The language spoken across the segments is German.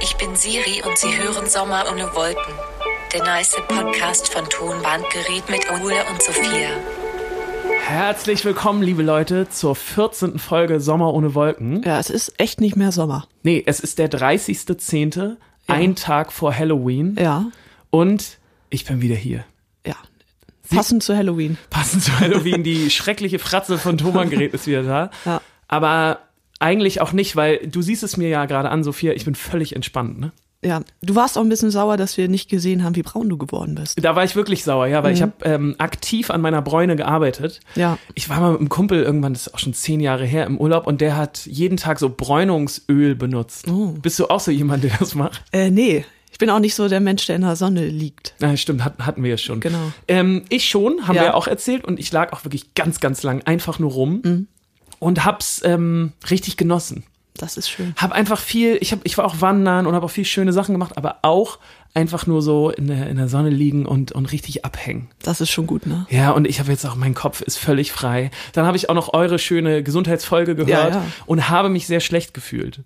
Ich bin Siri und Sie hören Sommer ohne Wolken. Der nice Podcast von Tonbandgerät mit Ole und Sophia. Herzlich willkommen, liebe Leute, zur 14. Folge Sommer ohne Wolken. Ja, es ist echt nicht mehr Sommer. Nee, es ist der 30.10., ein Tag vor Halloween. Ja, Und ich bin wieder hier. ja. Passend zu Halloween. Passend zu Halloween, die schreckliche Fratze von Thomann Gerät ist wieder da. Ja. Aber eigentlich auch nicht, weil du siehst es mir ja gerade an, Sophia, ich bin völlig entspannt, ne? Ja, du warst auch ein bisschen sauer, dass wir nicht gesehen haben, wie braun du geworden bist. Da war ich wirklich sauer, ja, weil ich habe ähm, aktiv an meiner Bräune gearbeitet. Mhm. Ja. Ich war mal mit einem Kumpel irgendwann, das ist auch schon zehn Jahre her, im Urlaub und der hat jeden Tag so Bräunungsöl benutzt. Oh. Bist du auch so jemand, der das macht? Äh, nee, ich bin auch nicht so der Mensch, der in der Sonne liegt. Ja, stimmt, hat, hatten wir ja schon. Genau. Ähm, ich schon, haben Ja. wir ja auch erzählt und ich lag auch wirklich ganz, ganz lang einfach nur rum Mhm. Und hab's ähm, richtig genossen. Das ist schön. Hab einfach viel, ich, hab, ich war auch wandern und habe auch viel schöne Sachen gemacht, aber auch einfach nur so in der, in der Sonne liegen und, und richtig abhängen. Das ist schon gut, ne? Ja, und ich habe jetzt auch, mein Kopf ist völlig frei. Dann habe ich auch noch eure schöne Gesundheitsfolge gehört Ja, ja. und habe mich sehr schlecht gefühlt,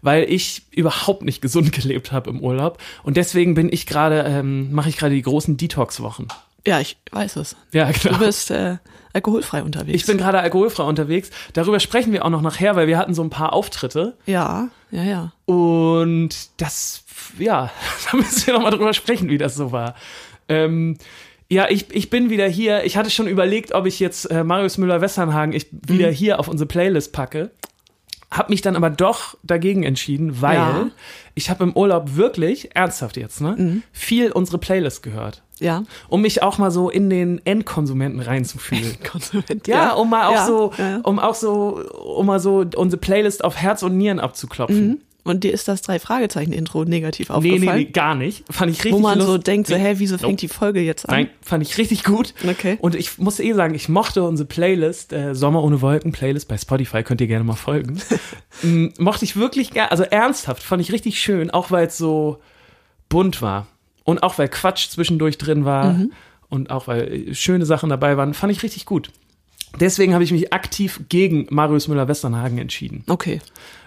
weil ich überhaupt nicht gesund gelebt habe im Urlaub. Und deswegen bin ich gerade, ähm, mache ich gerade die großen Detox-Wochen. Ja, ich weiß es. Ja, genau. Du bist äh, alkoholfrei unterwegs. Ich bin gerade alkoholfrei unterwegs. Darüber sprechen wir auch noch nachher, weil wir hatten so ein paar Auftritte. Ja, ja, ja. Und das, ja, da müssen wir noch mal drüber sprechen, wie das so war. Ähm, ja, ich, ich bin wieder hier. Ich hatte schon überlegt, ob ich jetzt äh, Marius Müller-Westernhagen ich wieder hier auf unsere Playlist packe. Hab mich dann aber doch dagegen entschieden, weil Ja. ich habe im Urlaub wirklich, ernsthaft jetzt, ne, viel unsere Playlist gehört. Ja. Um mich auch mal so in den Endkonsumenten reinzufühlen. Konsument. Ja, um mal auch ja, so, Ja. um auch so, um mal so unsere Playlist auf Herz und Nieren abzuklopfen. Und dir ist das drei Fragezeichen Intro negativ Nee, aufgefallen? nee, nee, gar nicht. Fand ich richtig Wo man so lust- denkt, so, Nee. hä, wieso Nope. fängt die Folge jetzt an? Nein, fand ich richtig gut. Okay. Und ich muss eh sagen, ich mochte unsere Playlist, äh, Sommer ohne Wolken Playlist bei Spotify, könnt ihr gerne mal folgen. M, mochte ich wirklich gerne, also ernsthaft, fand ich richtig schön, auch weil es so bunt war. Und auch weil Quatsch zwischendurch drin war Mhm. und auch weil äh, schöne Sachen dabei waren, fand ich richtig gut. Deswegen habe ich mich aktiv gegen Marius Müller-Westernhagen entschieden. Okay.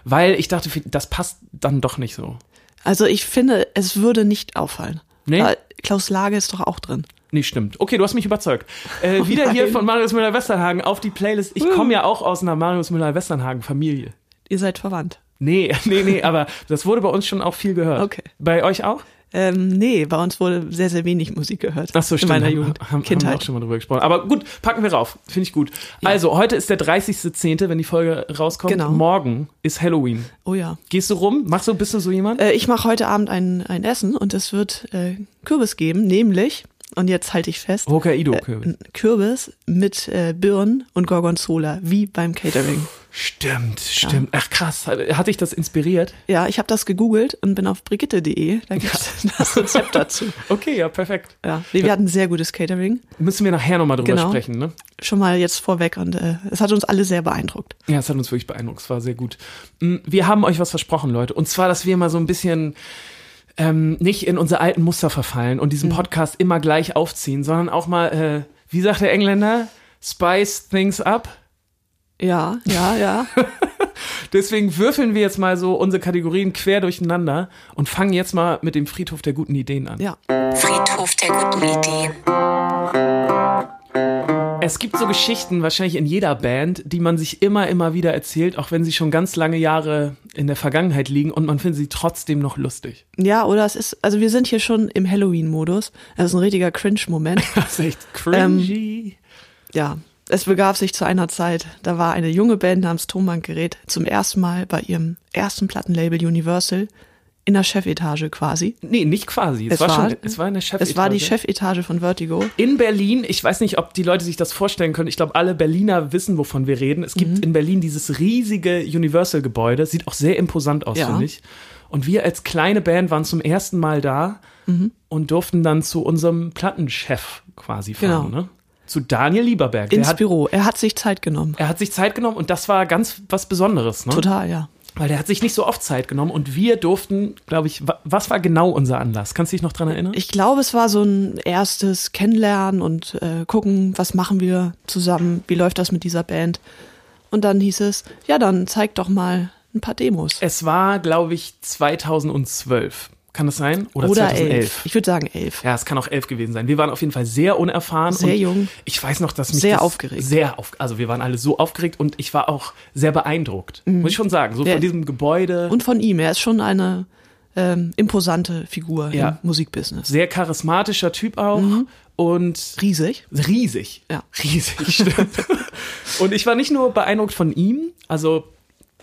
Weil ich dachte, das passt dann doch nicht so. Also ich finde, es würde nicht auffallen. Nee? Da- Klaus Lage ist doch auch drin. Nee, stimmt. Okay, du hast mich überzeugt. Äh, wieder hier Nein. von Marius Müller-Westernhagen auf die Playlist. Ich komme ja auch aus einer Marius Müller-Westernhagen-Familie. Ihr seid verwandt. Nee, nee, nee, aber das wurde bei uns schon auch viel gehört. Okay. Bei euch auch? Ähm, nee, bei uns wurde sehr, sehr wenig Musik gehört. Ach so, In stimmt. meiner Haben- Jugend, Haben, haben wir Kindheit. auch schon mal drüber gesprochen. Aber gut, packen wir rauf. Finde ich gut. Also, heute ist der 30.10., wenn die Folge rauskommt. Genau. Morgen ist Halloween. Oh ja. Gehst du rum? Machst du, bist du so jemand? Äh, ich mache heute Abend ein, ein Essen und es wird äh, Kürbis geben, nämlich, und jetzt halte ich fest, Hokkaido-Kürbis. ein Kürbis mit äh, Birnen und Gorgonzola, wie beim Catering. Stimmt, stimmt. Ach krass. Hat dich das inspiriert? Ja, ich habe das gegoogelt und bin auf brigitte.de, da gibt's das Rezept dazu. Okay, ja, perfekt. Ja, nee, wir hatten sehr gutes Catering, Müssen wir nachher nochmal drüber Genau. sprechen, ne? schon mal jetzt vorweg und äh, es hat uns alle sehr beeindruckt. Ja, es hat uns wirklich beeindruckt. Es war sehr gut. Mm, Wir haben euch was versprochen, Leute. Und zwar, dass wir mal so ein bisschen ähm, nicht in unsere alten Muster verfallen und diesen Podcast immer gleich aufziehen, sondern auch mal, äh, wie sagt der Engländer, spice things up. Ja, ja, ja. Deswegen würfeln wir jetzt mal so unsere Kategorien quer durcheinander und fangen jetzt mal mit dem Friedhof der guten Ideen an. ja. Friedhof der guten Ideen. Es gibt so Geschichten, wahrscheinlich in jeder Band, die man sich immer, immer wieder erzählt, auch wenn sie schon ganz lange Jahre in der Vergangenheit liegen und man findet sie trotzdem noch lustig. Ja, oder es ist, also wir sind hier schon im Halloween-Modus. Das ist ein richtiger Cringe-Moment. Das ist echt cringy. ja, es begab sich zu einer Zeit, da war eine junge Band namens Tonbandgerät zum ersten Mal bei ihrem ersten Plattenlabel Universal in der Chefetage quasi. Nee, nicht quasi. Es, Es war, war- schon, es war eine Chefetage. Es war die Chefetage von Vertigo. In Berlin, ich weiß nicht, ob die Leute sich das vorstellen können. Ich glaube, alle Berliner wissen, wovon wir reden. Es gibt in Berlin dieses riesige Universal-Gebäude. Sieht auch sehr imposant aus, Ja. finde ich. Und wir als kleine Band waren zum ersten Mal da und durften dann zu unserem Plattenchef quasi fahren. Genau. Ne? Zu Daniel Lieberberg. Ins hat, Büro. Er hat sich Zeit genommen. er hat sich Zeit genommen und das war ganz was Besonderes. Ne? Total, ja. Weil der hat sich nicht so oft Zeit genommen und wir durften, glaube ich, wa- was war genau unser Anlass? Kannst du dich noch dran erinnern? Ich glaube, es war so ein erstes Kennenlernen und äh, gucken, was machen wir zusammen, wie läuft das mit dieser Band. Und dann hieß es, ja, dann zeig doch mal ein paar Demos. Es war, glaube ich, 2012. Kann das sein? Oder, Oder 2011? elf. Ich würde sagen elf. Ja, es kann auch elf gewesen sein. Wir waren auf jeden Fall sehr unerfahren. Sehr jung. Ich weiß noch, dass mich Sehr das aufgeregt. Sehr auf, also wir waren alle so aufgeregt und ich war auch sehr beeindruckt. Muss ich schon sagen. So Der- von diesem Gebäude. Und von ihm. Er ist schon eine ähm, imposante Figur Ja. im Musikbusiness. sehr charismatischer Typ auch. Und Riesig. riesig. Ja. Riesig, stimmt. und ich war nicht nur beeindruckt von ihm, also,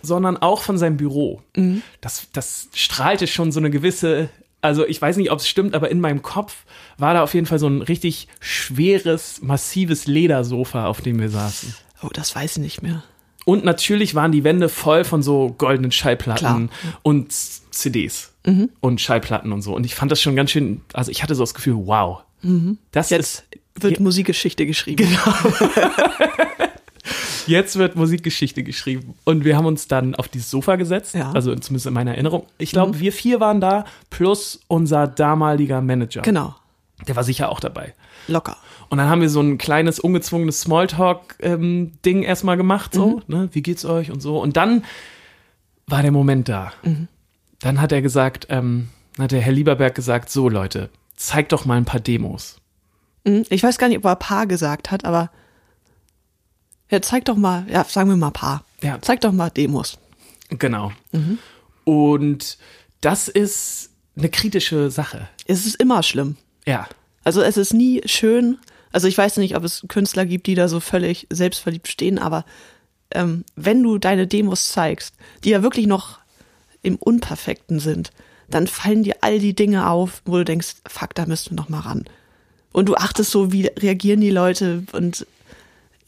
sondern auch von seinem Büro. Mhm. Das, das strahlte schon so eine gewisse, also ich weiß nicht, ob es stimmt, aber in meinem Kopf war da auf jeden Fall so ein richtig schweres, massives Ledersofa, auf dem wir saßen. Oh, das weiß ich nicht mehr. Und natürlich waren die Wände voll von so goldenen Schallplatten Klar. Mhm. und CDs und Schallplatten und so. Und ich fand das schon ganz schön, also ich hatte so das Gefühl, wow. Das Mhm. Jetzt ist, wird Musikgeschichte geschrieben. jetzt wird Musikgeschichte geschrieben. Und wir haben uns dann auf dieses Sofa gesetzt, Ja. Mhm. also zumindest in meiner Erinnerung. Ich glaube, wir vier waren da, plus unser damaliger Manager. Genau. Der war sicher auch dabei. Locker. Und dann haben wir so ein kleines, ungezwungenes Smalltalk-Ding erstmal gemacht, so, Mhm. ne, wie geht's euch und so. Und dann war der Moment da. Mhm. Dann hat er gesagt, ähm, hat der Herr Lieberberg gesagt, so Leute, zeigt doch mal ein paar Demos. Mhm. Ich weiß gar nicht, ob er Paar gesagt hat, aber ja, zeig doch mal, ja, sagen wir mal Paar. Ja. Zeig doch mal Demos. Genau. Und das ist eine kritische Sache. Es ist immer schlimm. Ja. Also es ist nie schön. Also ich weiß nicht, ob es Künstler gibt, die da so völlig selbstverliebt stehen, aber ähm, wenn du deine Demos zeigst, die ja wirklich noch im Unperfekten sind, dann fallen dir all die Dinge auf, wo du denkst, fuck, da müssten wir noch mal ran. Und du achtest so, wie reagieren die Leute und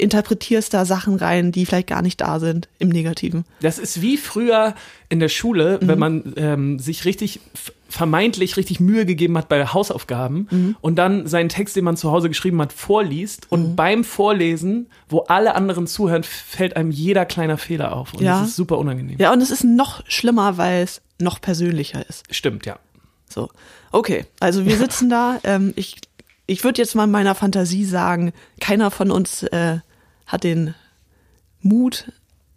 interpretierst da Sachen rein, die vielleicht gar nicht da sind, im Negativen. Das ist wie früher in der Schule, wenn man ähm, sich richtig vermeintlich richtig Mühe gegeben hat bei Hausaufgaben und dann seinen Text, den man zu Hause geschrieben hat, vorliest und beim Vorlesen, wo alle anderen zuhören, fällt einem jeder kleiner Fehler auf und Ja. das ist super unangenehm. Ja, und es ist noch schlimmer, weil es noch persönlicher ist. Stimmt, ja. So, okay, also wir sitzen da. Ähm, ich ich würde jetzt mal in meiner Fantasie sagen, keiner von uns äh, hat den Mut,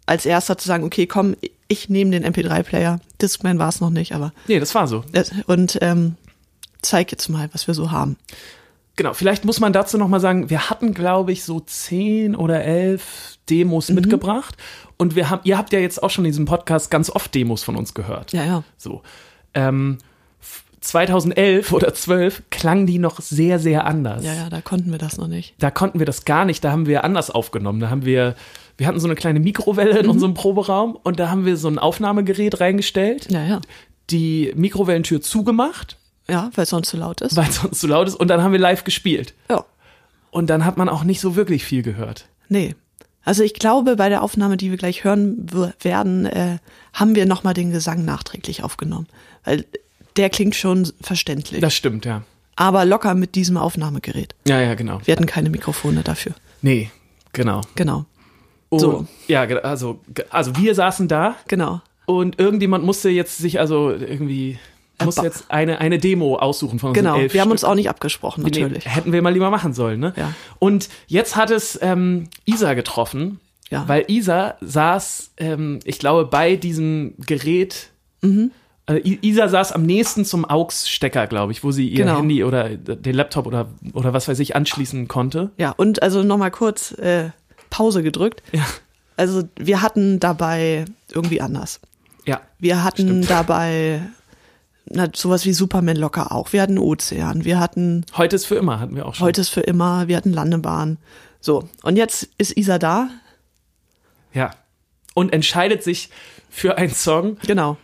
als erster zu sagen, okay, komm, ich nehme den MP3-Player. Discman war es noch nicht, aber Nee, das war so. äh, und ähm, zeig jetzt mal, was wir so haben. Genau, vielleicht muss man dazu noch mal sagen, wir hatten, glaube ich, so zehn oder elf Demos Mhm. mitgebracht und wir haben, ihr habt ja jetzt auch schon in diesem Podcast ganz oft Demos von uns gehört. Ja, ja. So. Ähm, 2011 oder 12 klangen die noch sehr, sehr anders. Ja, ja, da konnten wir das noch nicht. Da konnten wir das gar nicht, da haben wir anders aufgenommen. Da haben wir, wir hatten so eine kleine Mikrowelle Mhm. in unserem Proberaum und da haben wir so ein Aufnahmegerät reingestellt, Ja, ja. die Mikrowellentür zugemacht, Ja, weil es sonst zu laut ist. weil es sonst zu laut ist und dann haben wir live gespielt. Ja. Und dann hat man auch nicht so wirklich viel gehört. Nee. Also ich glaube, bei der Aufnahme, die wir gleich hören werden, äh, haben wir nochmal den Gesang nachträglich aufgenommen. Weil der klingt schon verständlich. Das stimmt, ja. aber locker mit diesem Aufnahmegerät. Ja, ja, genau. Wir hatten keine Mikrofone dafür. Nee, genau. Genau. Und, So. Ja, also, also wir saßen da Genau. und irgendjemand musste jetzt sich also irgendwie, muss jetzt eine, eine Demo aussuchen von unseren Genau. Wir haben Stück. uns auch nicht abgesprochen, Nee, natürlich. hätten wir mal lieber machen sollen, ne? Ja. Und jetzt hat es ähm, Isa getroffen, Ja. weil Isa saß, ähm, ich glaube, bei diesem Gerät. Mhm. Also Isa saß am nächsten zum AUX-Stecker, glaube ich, wo sie ihr Genau. Handy oder den Laptop oder, oder was weiß ich anschließen konnte. Ja, und also nochmal kurz äh, Pause gedrückt. Ja. Also wir hatten dabei irgendwie anders. Ja. Wir hatten dabei na, sowas wie Superman locker auch. Wir hatten Ozean, wir hatten Heute ist für immer, hatten wir auch schon. Heute ist für immer, wir hatten Landebahn. So, und jetzt ist Isa da. Ja. Und entscheidet sich für einen Song, Genau.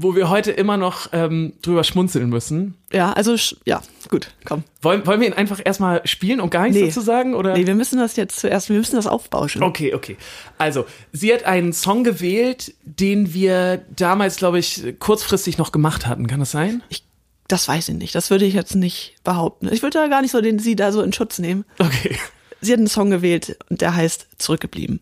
Wo wir heute immer noch ähm, drüber schmunzeln müssen. Ja, also ja, gut, komm. Wollen, wollen wir ihn einfach erstmal spielen und gar nichts Nee. dazu sagen? Oder? Nee, wir müssen das jetzt zuerst, wir müssen das aufbauschen. Okay, okay. Also, sie hat einen Song gewählt, den wir damals, glaube ich, kurzfristig noch gemacht hatten. Kann das sein? Ich, das weiß ich nicht. Das würde ich jetzt nicht behaupten. Ich würde da gar nicht so den sie da so in Schutz nehmen. Okay. Sie hat einen Song gewählt und der heißt Zurückgeblieben.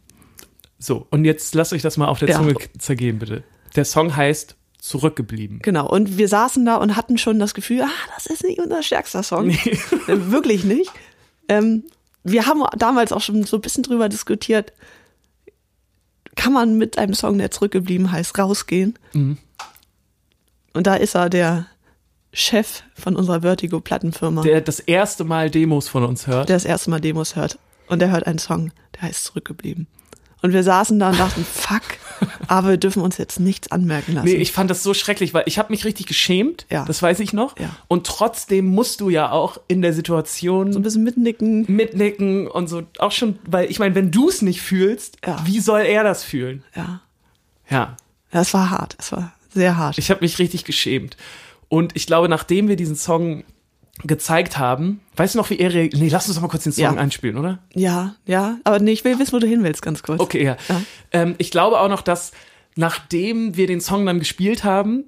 So, und jetzt lasst euch das mal auf der Ja. Zunge zergehen, bitte. Der Song heißt Zurückgeblieben. Genau. Und wir saßen da und hatten schon das Gefühl, ah, das ist nicht unser stärkster Song. Äh, Wirklich nicht. Ähm, wir haben damals auch schon so ein bisschen drüber diskutiert. kann man mit einem Song, der zurückgeblieben heißt, rausgehen. Mhm. Und da ist er der Chef von unserer Vertigo-Plattenfirma, Der das erste Mal Demos von uns hört. der das erste Mal Demos hört. Und der hört einen Song, der heißt Zurückgeblieben. Und wir saßen da und dachten, fuck, aber wir dürfen uns jetzt nichts anmerken lassen. Nee, ich fand das so schrecklich, weil ich habe mich richtig geschämt, Ja. das weiß ich noch. Ja. Und trotzdem musst du ja auch in der Situation so ein bisschen mitnicken. mitnicken und so auch schon, weil ich meine, wenn du es nicht fühlst, Ja. wie soll er das fühlen? Ja. Ja, ja, es war hart. Es war sehr hart. ich habe mich richtig geschämt. Und ich glaube, nachdem wir diesen Song gezeigt haben, weißt du noch, wie er reagiert? Nee, lass uns doch mal kurz den Song Ja. einspielen, oder? ja, ja. Aber nee, ich will wissen, wo du hin willst, ganz kurz. Okay, ja. Ja. Ähm, ich glaube auch noch, dass nachdem wir den Song dann gespielt haben,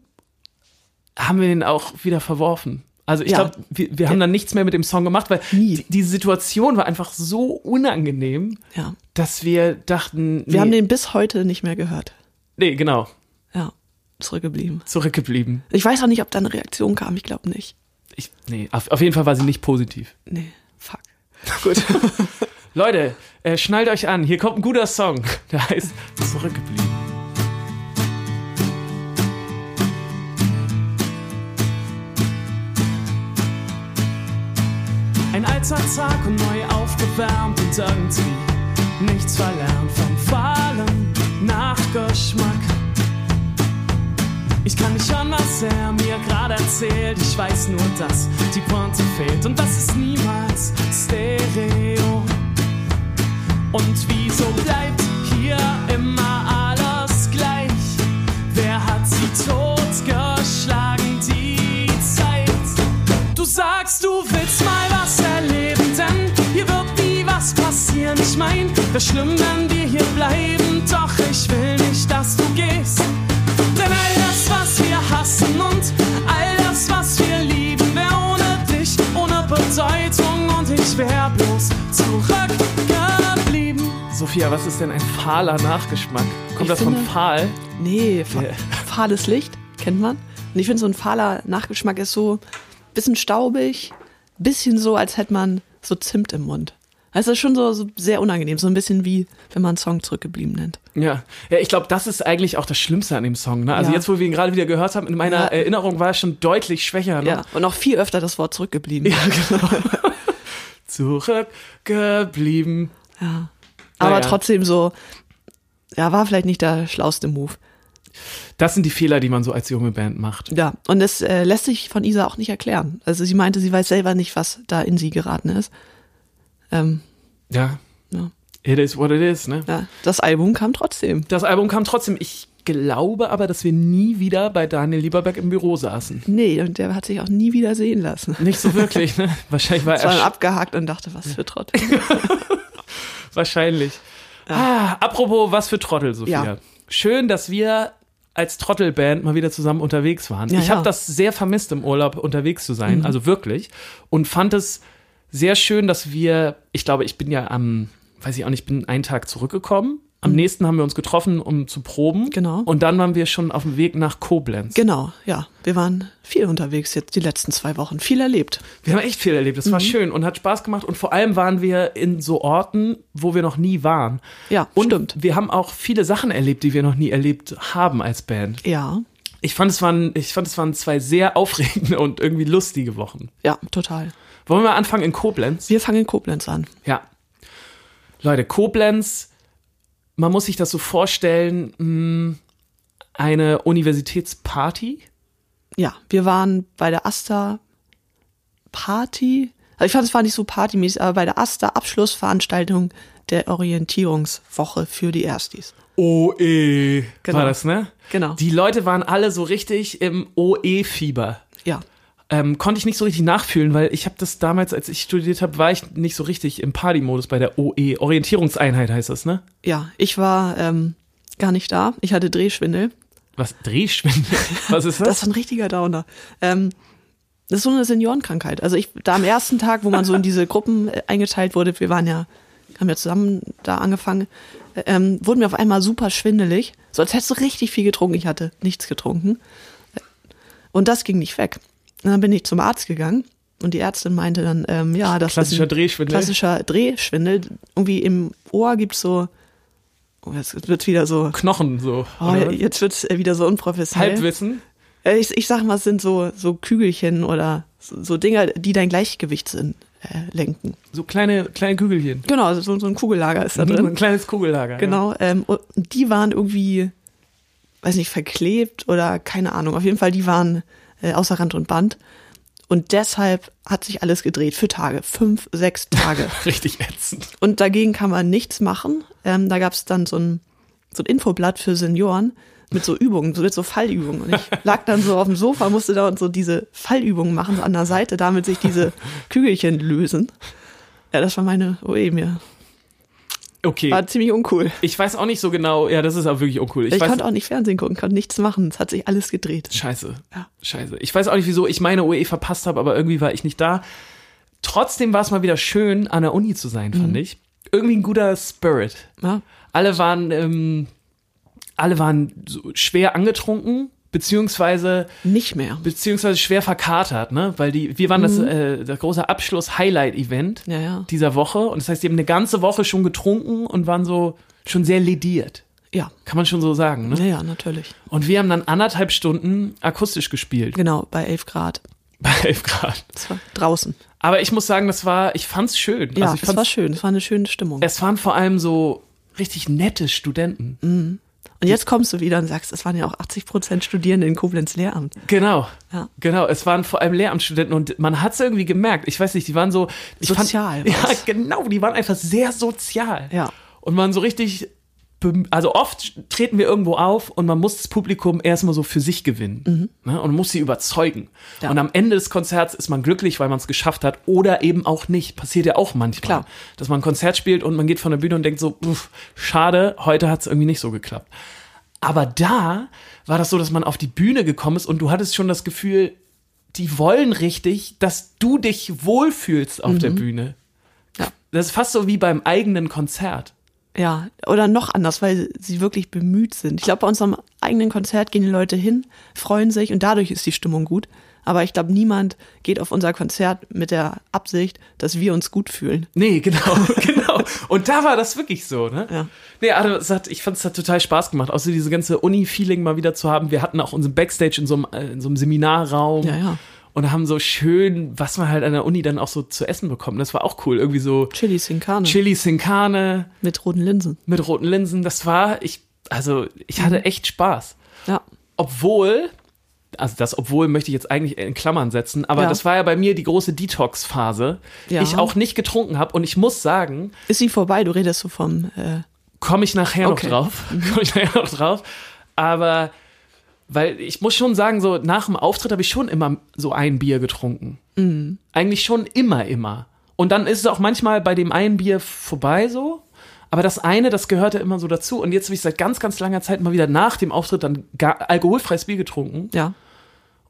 haben wir den auch wieder verworfen. Also ich Ja. glaube, wir, wir haben dann nichts mehr mit dem Song gemacht, weil die, die Situation war einfach so unangenehm, Ja. dass wir dachten, Wir nee, haben den bis heute nicht mehr gehört. nee, genau, Ja. Zurückgeblieben. zurückgeblieben. Ich weiß auch nicht, ob da eine Reaktion kam. Ich glaube nicht. Ich, nee, auf, auf jeden Fall war sie nicht positiv. Nee. Fuck. Gut. Leute, äh, schnallt euch an, hier kommt ein guter Song, der heißt Zurückgeblieben. Ein alter Tag und neu aufgewärmt und irgendwie nichts verlernt vom fahlen Nachgeschmack. Ich kann nicht hören, was er mir gerade erzählt. Ich weiß nur, dass die Pointe fehlt und das ist niemals Stereo. Und wieso bleibt hier immer alles gleich? Wer hat sie totgeschlagen, die Zeit? Du sagst, du willst mal was erleben, denn hier wird nie was passieren. Ich mein, wäre schlimm, wenn wir hier bleiben, doch Sophia, was ist denn ein fahler Nachgeschmack? Kommt Ich das von finde- fahl? Nee, fa Ja. fahles Licht, kennt man. Und ich finde, so ein fahler Nachgeschmack ist so bisschen staubig, bisschen so, als hätte man so Zimt im Mund. Also ist schon so, so sehr unangenehm, so ein bisschen wie, wenn man einen Song zurückgeblieben nennt. Ja, ja ich glaube, das ist eigentlich auch das Schlimmste an dem Song. Ne? Also Ja. jetzt, wo wir ihn gerade wieder gehört haben, in meiner Ja. Erinnerung war er schon deutlich schwächer. Ne? Ja, und auch viel öfter das Wort zurückgeblieben. Ja, genau. Zurückgeblieben. Ja. Aber Naja. trotzdem so, ja, war vielleicht nicht der schlauste Move. Das sind die Fehler, die man so als junge Band macht. Ja, und es äh, lässt sich von Isa auch nicht erklären. Also sie meinte, sie weiß selber nicht, was da in sie geraten ist. Ähm, Ja. Ja. It is what it is, ne? ja, das Album kam trotzdem. Das Album kam trotzdem. Ich glaube aber, dass wir nie wieder bei Daniel Lieberberg im Büro saßen. Nee, und der hat sich auch nie wieder sehen lassen. Nicht so wirklich, ne? Wahrscheinlich war war er dann sch- abgehakt und dachte, was für Trott. wahrscheinlich. Ah, apropos, was für Trottel, Sophia. Ja. Schön, dass wir als Trottelband mal wieder zusammen unterwegs waren. Ja, ich habe ja. das sehr vermisst, im Urlaub unterwegs zu Mhm. sein, also wirklich. Und fand es sehr schön, dass wir, ich glaube, ich bin ja am, weiß ich auch nicht, bin einen Tag zurückgekommen. Am nächsten haben wir uns getroffen, um zu proben. Mhm. Genau. Und dann waren wir schon auf dem Weg nach Koblenz. genau, ja. Wir waren viel unterwegs jetzt die letzten zwei Wochen. Viel erlebt. Wir haben echt viel erlebt. Das Mhm. war schön und hat Spaß gemacht. Und vor allem waren wir in so Orten, wo wir noch nie waren. Ja, und stimmt. wir haben auch viele Sachen erlebt, die wir noch nie erlebt haben als Band. Ja, Ich fand, es waren, ich fand, es waren zwei sehr aufregende und irgendwie lustige Wochen. ja, total. Wollen wir mal anfangen in Koblenz? Wir fangen in Koblenz an. Ja. Leute, Koblenz, man muss sich das so vorstellen, mh, eine Universitätsparty. Ja, wir waren bei der Asta Party. Also ich fand, es war nicht so partymäßig, aber bei der Asta Abschlussveranstaltung der Orientierungswoche für die Erstis. OE Genau. war das, ne? Genau. Die Leute waren alle so richtig im OE-Fieber. Ja, Ähm, konnte ich nicht so richtig nachfühlen, weil ich habe das damals, als ich studiert habe, war ich nicht so richtig im Party-Modus bei der OE. Orientierungseinheit heißt das, ne? ja. Ich war ähm, gar nicht da. Ich hatte Drehschwindel. Was? Drehschwindel? Was ist das? Das war ein richtiger Downer. Ähm, das ist so eine Seniorenkrankheit. Also ich, da am ersten Tag, wo man so in diese Gruppen äh, eingeteilt wurde, wir waren ja, haben ja zusammen da angefangen, äh, ähm, wurden mir auf einmal super schwindelig. So als hättest du richtig viel getrunken. Ich hatte nichts getrunken. Und das ging nicht weg. Und dann bin ich zum Arzt gegangen und die Ärztin meinte dann, ähm, ja, das Klassischer ist ein Drehschwindel. Klassischer Drehschwindel. Irgendwie im Ohr gibt's so Oh, jetzt wird wieder so. Knochen so. Oh, jetzt wird es wieder so unprofessionell. Halbwissen. Äh, Ich, ich sag mal, es sind so, so Kügelchen oder so, so Dinger, die dein Gleichgewichtssinn äh, lenken. So kleine, kleine Kügelchen. Genau, so, so ein Kugellager ist da Mhm, drin. Ein kleines Kugellager. Genau, ähm, und die waren irgendwie, weiß nicht, verklebt oder keine Ahnung. Auf jeden Fall, die waren äh, außer Rand und Band. Und deshalb hat sich alles gedreht für Tage, fünf, sechs Tage. Richtig ätzend. Und dagegen kann man nichts machen. Ähm, da gab es dann so ein, so ein Infoblatt für Senioren mit so Übungen, so mit so Fallübungen. Und ich lag dann so auf dem Sofa, musste da und so diese Fallübungen machen, so an der Seite, damit sich diese Kügelchen lösen. Ja, das war meine OE mir. Okay. War ziemlich uncool. Ich weiß auch nicht so genau. Ja, das ist auch wirklich uncool. Ich, Ich, weiß, konnte auch nicht Fernsehen gucken, konnte nichts machen. Es hat sich alles gedreht. Scheiße. Ja. Scheiße. Ich weiß auch nicht, wieso ich meine OE verpasst habe, aber irgendwie war ich nicht da. Trotzdem war es mal wieder schön, an der Uni zu sein, Mhm. fand ich. Irgendwie ein guter Spirit. Ja, Alle waren, ähm, alle waren so schwer angetrunken, beziehungsweise, nicht mehr. beziehungsweise schwer verkatert, ne? Weil die, wir waren das, äh, das große Abschluss-Highlight-Event Mhm. Ja, ja. dieser Woche. Und das heißt, die haben eine ganze Woche schon getrunken und waren so schon sehr lediert. Ja, Kann man schon so sagen, ne? ja, ja, natürlich. Und wir haben dann anderthalb Stunden akustisch gespielt. Genau, bei 11 Grad. Bei 11 Grad. Das war draußen. Aber ich muss sagen, das war, ich fand's schön. Ja, also ich es war schön. Es war eine schöne Stimmung. es waren vor allem so richtig nette Studenten. Und jetzt kommst du wieder und sagst, es waren ja auch 80 Prozent Studierende in Koblenz Lehramt. Genau. Ja. Genau, es waren vor allem Lehramtsstudenten und man hat's irgendwie gemerkt. Ich weiß nicht, die waren so ich Sozial Fand, ja, genau, die waren einfach sehr sozial. Ja. Und man so richtig also oft treten wir irgendwo auf und man muss das Publikum erstmal so für sich gewinnen ne, und muss sie überzeugen. Mhm. Ja. Und am Ende des Konzerts ist man glücklich, weil man es geschafft hat oder eben auch nicht. Passiert ja auch manchmal, Klar. dass man ein Konzert spielt und man geht von der Bühne und denkt so, uff, schade, heute hat es irgendwie nicht so geklappt. Aber da war das so, dass man auf die Bühne gekommen ist und du hattest schon das Gefühl, die wollen richtig, dass du dich wohlfühlst auf der Bühne. Mhm. Ja. Das ist fast so wie beim eigenen Konzert. Ja, oder noch anders, weil sie wirklich bemüht sind. Ich glaube, bei unserem eigenen Konzert gehen die Leute hin, freuen sich und dadurch ist die Stimmung gut. Aber ich glaube, niemand geht auf unser Konzert mit der Absicht, dass wir uns gut fühlen. Nee, genau, genau. Und da war das wirklich so, ne? Ja. Nee, also es hat, ich fand es hat total Spaß gemacht, außer diese ganze Uni-Feeling mal wieder zu haben. Wir hatten auch unseren Backstage in so einem, äh, in so einem Seminarraum. Ja, ja. Und haben so schön, was man halt an der Uni dann auch so zu essen bekommt. Das war auch cool. Irgendwie so Chili Sin Carne Chili Sin Carne mit roten Linsen. mit roten Linsen. Das war, ich, also ich hatte echt Spaß. Ja. Obwohl, also das obwohl möchte ich jetzt eigentlich in Klammern setzen, aber Ja. das war ja bei mir die große Detox-Phase. Ja. Ich auch nicht getrunken habe und ich muss sagen, Ist sie vorbei? Du redest so vom, äh, komme ich nachher Okay. noch drauf. Komme ich nachher noch drauf. Aber weil ich muss schon sagen, so nach dem Auftritt habe ich schon immer so ein Bier getrunken. Mhm. Eigentlich schon immer, immer. Und dann ist es auch manchmal bei dem einen Bier vorbei so. Aber das eine, das gehörte immer so dazu. Und jetzt habe ich seit ganz, ganz langer Zeit mal wieder nach dem Auftritt dann alkoholfreies Bier getrunken. ja.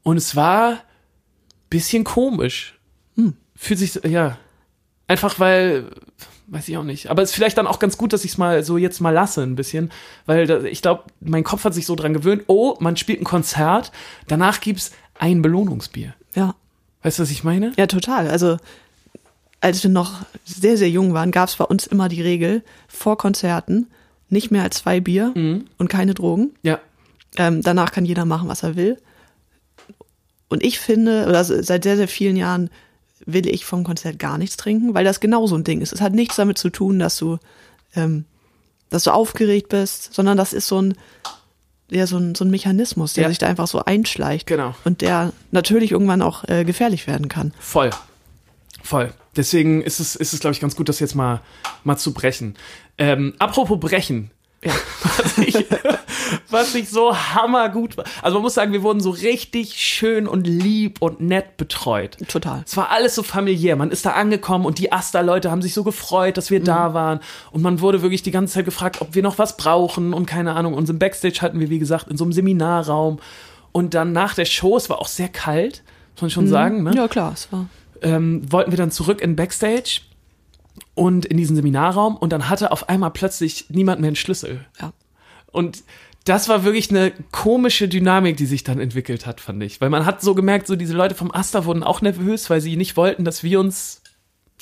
Und es war bisschen komisch. Hm. Fühlt sich, ja, einfach weil, weiß ich auch nicht. Aber es ist vielleicht dann auch ganz gut, dass ich es mal so jetzt mal lasse ein bisschen, weil da, ich glaube, mein Kopf hat sich so dran gewöhnt, oh, man spielt ein Konzert, danach gibt's ein Belohnungsbier. Ja. Weißt du, was ich meine? Ja, total. Also, als wir noch sehr, sehr jung waren, gab es bei uns immer die Regel, vor Konzerten nicht mehr als zwei Bier und keine Drogen. Ja. Ähm, danach kann jeder machen, was er will. Und ich finde, oder seit sehr, sehr vielen Jahren will ich vom Konzert gar nichts trinken, weil das genau so ein Ding ist. Es hat nichts damit zu tun, dass du, ähm, dass du aufgeregt bist, sondern das ist so ein, ja, so ein, so ein Mechanismus, der Ja. sich da einfach so einschleicht. Genau. Und der natürlich irgendwann auch äh, gefährlich werden kann. Voll. Voll. Deswegen ist es, ist es glaube ich, ganz gut, das jetzt mal, mal zu brechen. Ähm, apropos brechen. Ja. was ich, was ich so hammergut war. Also man muss sagen, wir wurden so richtig schön und lieb und nett betreut. Total. Es war alles so familiär. Man ist da angekommen und die Asta-Leute haben sich so gefreut, dass wir da waren. Und man wurde wirklich die ganze Zeit gefragt, ob wir noch was brauchen und keine Ahnung. Und im Backstage hatten wir, wie gesagt, in so einem Seminarraum. Und dann nach der Show, es war auch sehr kalt, muss man schon sagen. Ne? Ja, klar, es war. ähm, wollten wir dann zurück in Backstage und in diesen Seminarraum und dann hatte auf einmal plötzlich niemand mehr einen Schlüssel. Ja. Und das war wirklich eine komische Dynamik, die sich dann entwickelt hat, fand ich. Weil man hat so gemerkt, so diese Leute vom Asta wurden auch nervös, weil sie nicht wollten, dass wir uns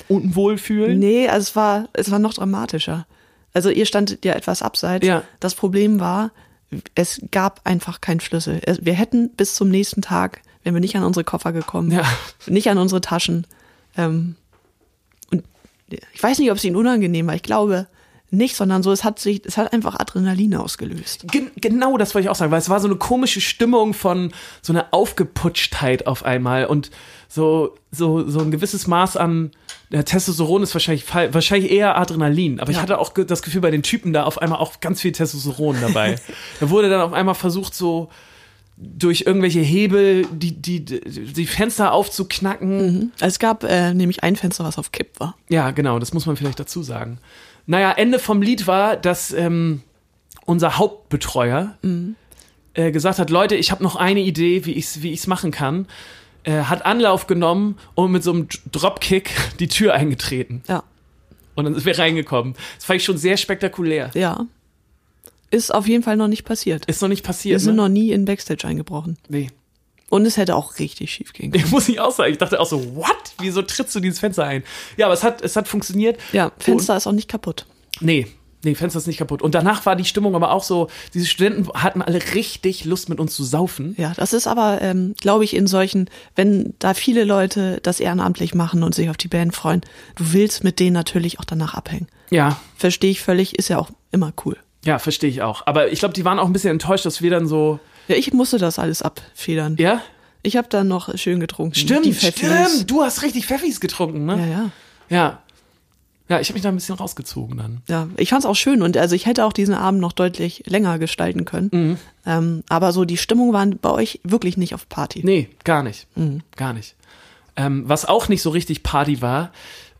unwohl fühlen. Nee, also es war, es war noch dramatischer. Also ihr standet ja etwas abseits. Ja. Das Problem war, es gab einfach keinen Schlüssel. Wir hätten bis zum nächsten Tag, wenn wir nicht an unsere Koffer gekommen, Ja. nicht an unsere Taschen. Ähm, ich weiß nicht, ob es ihnen unangenehm war. Ich glaube nicht, sondern so, es hat sich, es hat einfach Adrenalin ausgelöst. Gen genau das wollte ich auch sagen, weil es war so eine komische Stimmung von so einer Aufgeputschtheit auf einmal und so, so, so ein gewisses Maß an ja, Testosteron ist wahrscheinlich, wahrscheinlich eher Adrenalin, aber ich Ja. hatte auch das Gefühl bei den Typen da auf einmal auch ganz viel Testosteron dabei. da wurde dann auf einmal versucht so durch irgendwelche Hebel die, die, die, Fenster aufzuknacken. Es gab äh, nämlich ein Fenster, was auf Kipp war. Ja, genau, das muss man vielleicht dazu sagen. Naja, Ende vom Lied war, dass ähm, unser Hauptbetreuer äh, gesagt hat, Leute, ich habe noch eine Idee, wie ich es wie ich's machen kann. Äh, hat Anlauf genommen und mit so einem Dropkick die Tür eingetreten. Ja. Und dann sind wir reingekommen. Das fand ich schon sehr spektakulär. Ja. Ist auf jeden Fall noch nicht passiert. Ist noch nicht Wir passiert, sind ne? noch nie in Backstage eingebrochen. Nee. Und es hätte auch richtig schief gehen können. Ich muss ich auch sagen. Ich dachte auch so, what? Wieso trittst du dieses Fenster ein? Ja, aber es hat, es hat funktioniert. Ja, Fenster ist auch nicht kaputt. Nee, nee, Fenster ist nicht kaputt. Und danach war die Stimmung aber auch so, diese Studenten hatten alle richtig Lust mit uns zu saufen. Ja, das ist aber, ähm, glaube ich, in solchen, wenn da viele Leute das ehrenamtlich machen und sich auf die Band freuen, du willst mit denen natürlich auch danach abhängen. Ja, Verstehe ich völlig, ist ja auch immer cool. Ja, verstehe ich auch. Aber ich glaube, die waren auch ein bisschen enttäuscht, dass wir dann so, Ja, ich musste das alles abfedern. ja? Ich habe dann noch schön getrunken. Stimmt, stimmt. Du hast richtig Pfeffis getrunken, ne? Ja, ja. Ja. Ja, ich habe mich da ein bisschen rausgezogen dann. Ja, ich fand's auch schön und also ich hätte auch diesen Abend noch deutlich länger gestalten können. Mhm. Ähm, aber so die Stimmung war bei euch wirklich nicht auf Party. Nee, gar nicht. Mhm. Gar nicht. Ähm, was auch nicht so richtig Party war,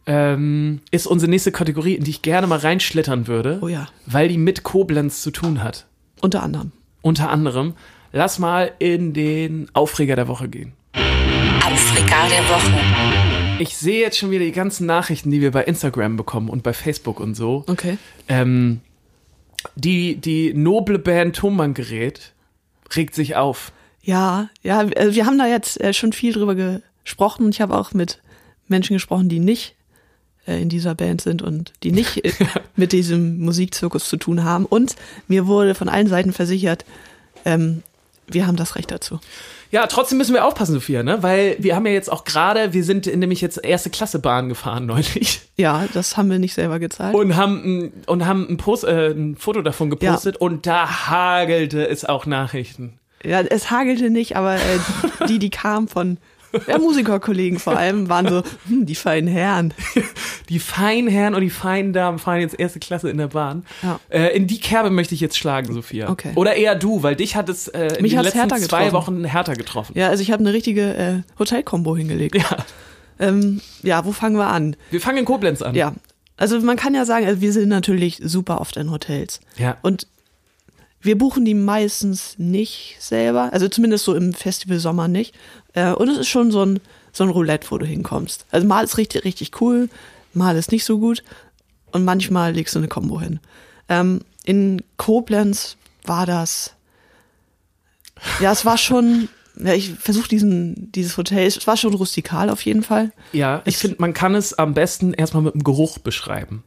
ähm, ist unsere nächste Kategorie, in die ich gerne mal reinschlittern würde. Oh ja. Weil die mit Koblenz zu tun hat. Unter anderem. Unter anderem. Lass mal in den Aufreger der Woche gehen. Aufreger der Woche. Ich sehe jetzt schon wieder die ganzen Nachrichten, die wir bei Instagram bekommen und bei Facebook und so. Okay. Ähm, die, die noble Band Tonbandgerät regt sich auf. Ja, ja, also wir haben da jetzt äh, schon viel drüber gesprochen und ich habe auch mit Menschen gesprochen, die nicht äh, in dieser Band sind und die nicht äh, mit diesem Musikzirkus zu tun haben. Und mir wurde von allen Seiten versichert, ähm, wir haben das Recht dazu. Ja, trotzdem müssen wir aufpassen, Sophia, ne? Weil wir haben ja jetzt auch gerade, wir sind nämlich jetzt erste Klasse Bahn gefahren neulich Ja, das haben wir nicht selber gezahlt. und haben ein, und haben ein, Post, äh, ein Foto davon gepostet und da hagelte es auch Nachrichten. Ja, es hagelte nicht, aber äh, die, die kamen von ja, Musikerkollegen vor allem, waren so, hm, die feinen Herren. Die feinen Herren und die feinen Damen fahren jetzt erste Klasse in der Bahn. Ja. Äh, in die Kerbe möchte ich jetzt schlagen, Sophia. Okay. Oder eher du, weil dich hat es äh, in Mich den letzten zwei. Wochen härter getroffen. Ja, also ich habe eine richtige äh, Hotelkombo hingelegt. Ja. Ähm, ja, wo fangen wir an? Wir fangen in Koblenz an. Ja, also man kann ja sagen, also wir sind natürlich super oft in Hotels. Ja. Und wir buchen die meistens nicht selber, also zumindest so im Festival Sommer nicht. Äh, und es ist schon so ein, so ein Roulette, wo du hinkommst. Also mal ist richtig, richtig cool, mal ist nicht so gut und manchmal legst du eine Combo hin. Ähm, in Koblenz war das, ja, es war schon, ja, ich versuche diesen, dieses Hotel, es war schon rustikal auf jeden Fall. Ja, ich finde, man kann es am besten erstmal mit dem Geruch beschreiben.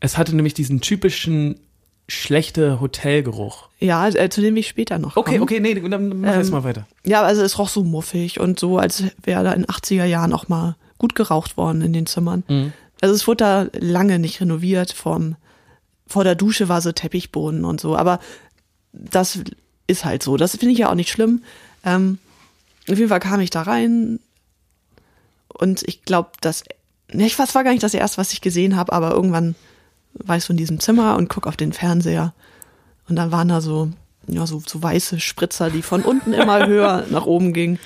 Es hatte nämlich diesen typischen schlechte Hotelgeruch. Ja, äh, zu dem ich später noch Okay, kommen. okay, nee, dann mach Ähm, erst mal weiter. Ja, also es roch so muffig und so, als wäre da in 80er Jahren auch mal gut geraucht worden in den Zimmern. Also es wurde da lange nicht renoviert. Vom, vor der Dusche war so Teppichboden und so, aber das ist halt so. Das finde ich ja auch nicht schlimm. Ähm, auf jeden Fall kam ich da rein und ich glaube, dass ne, ich weiß, war gar nicht das erste, was ich gesehen habe, aber irgendwann war ich so in diesem Zimmer und guck auf den Fernseher und dann waren da so ja so, so weiße Spritzer, die von unten immer höher nach oben gingen.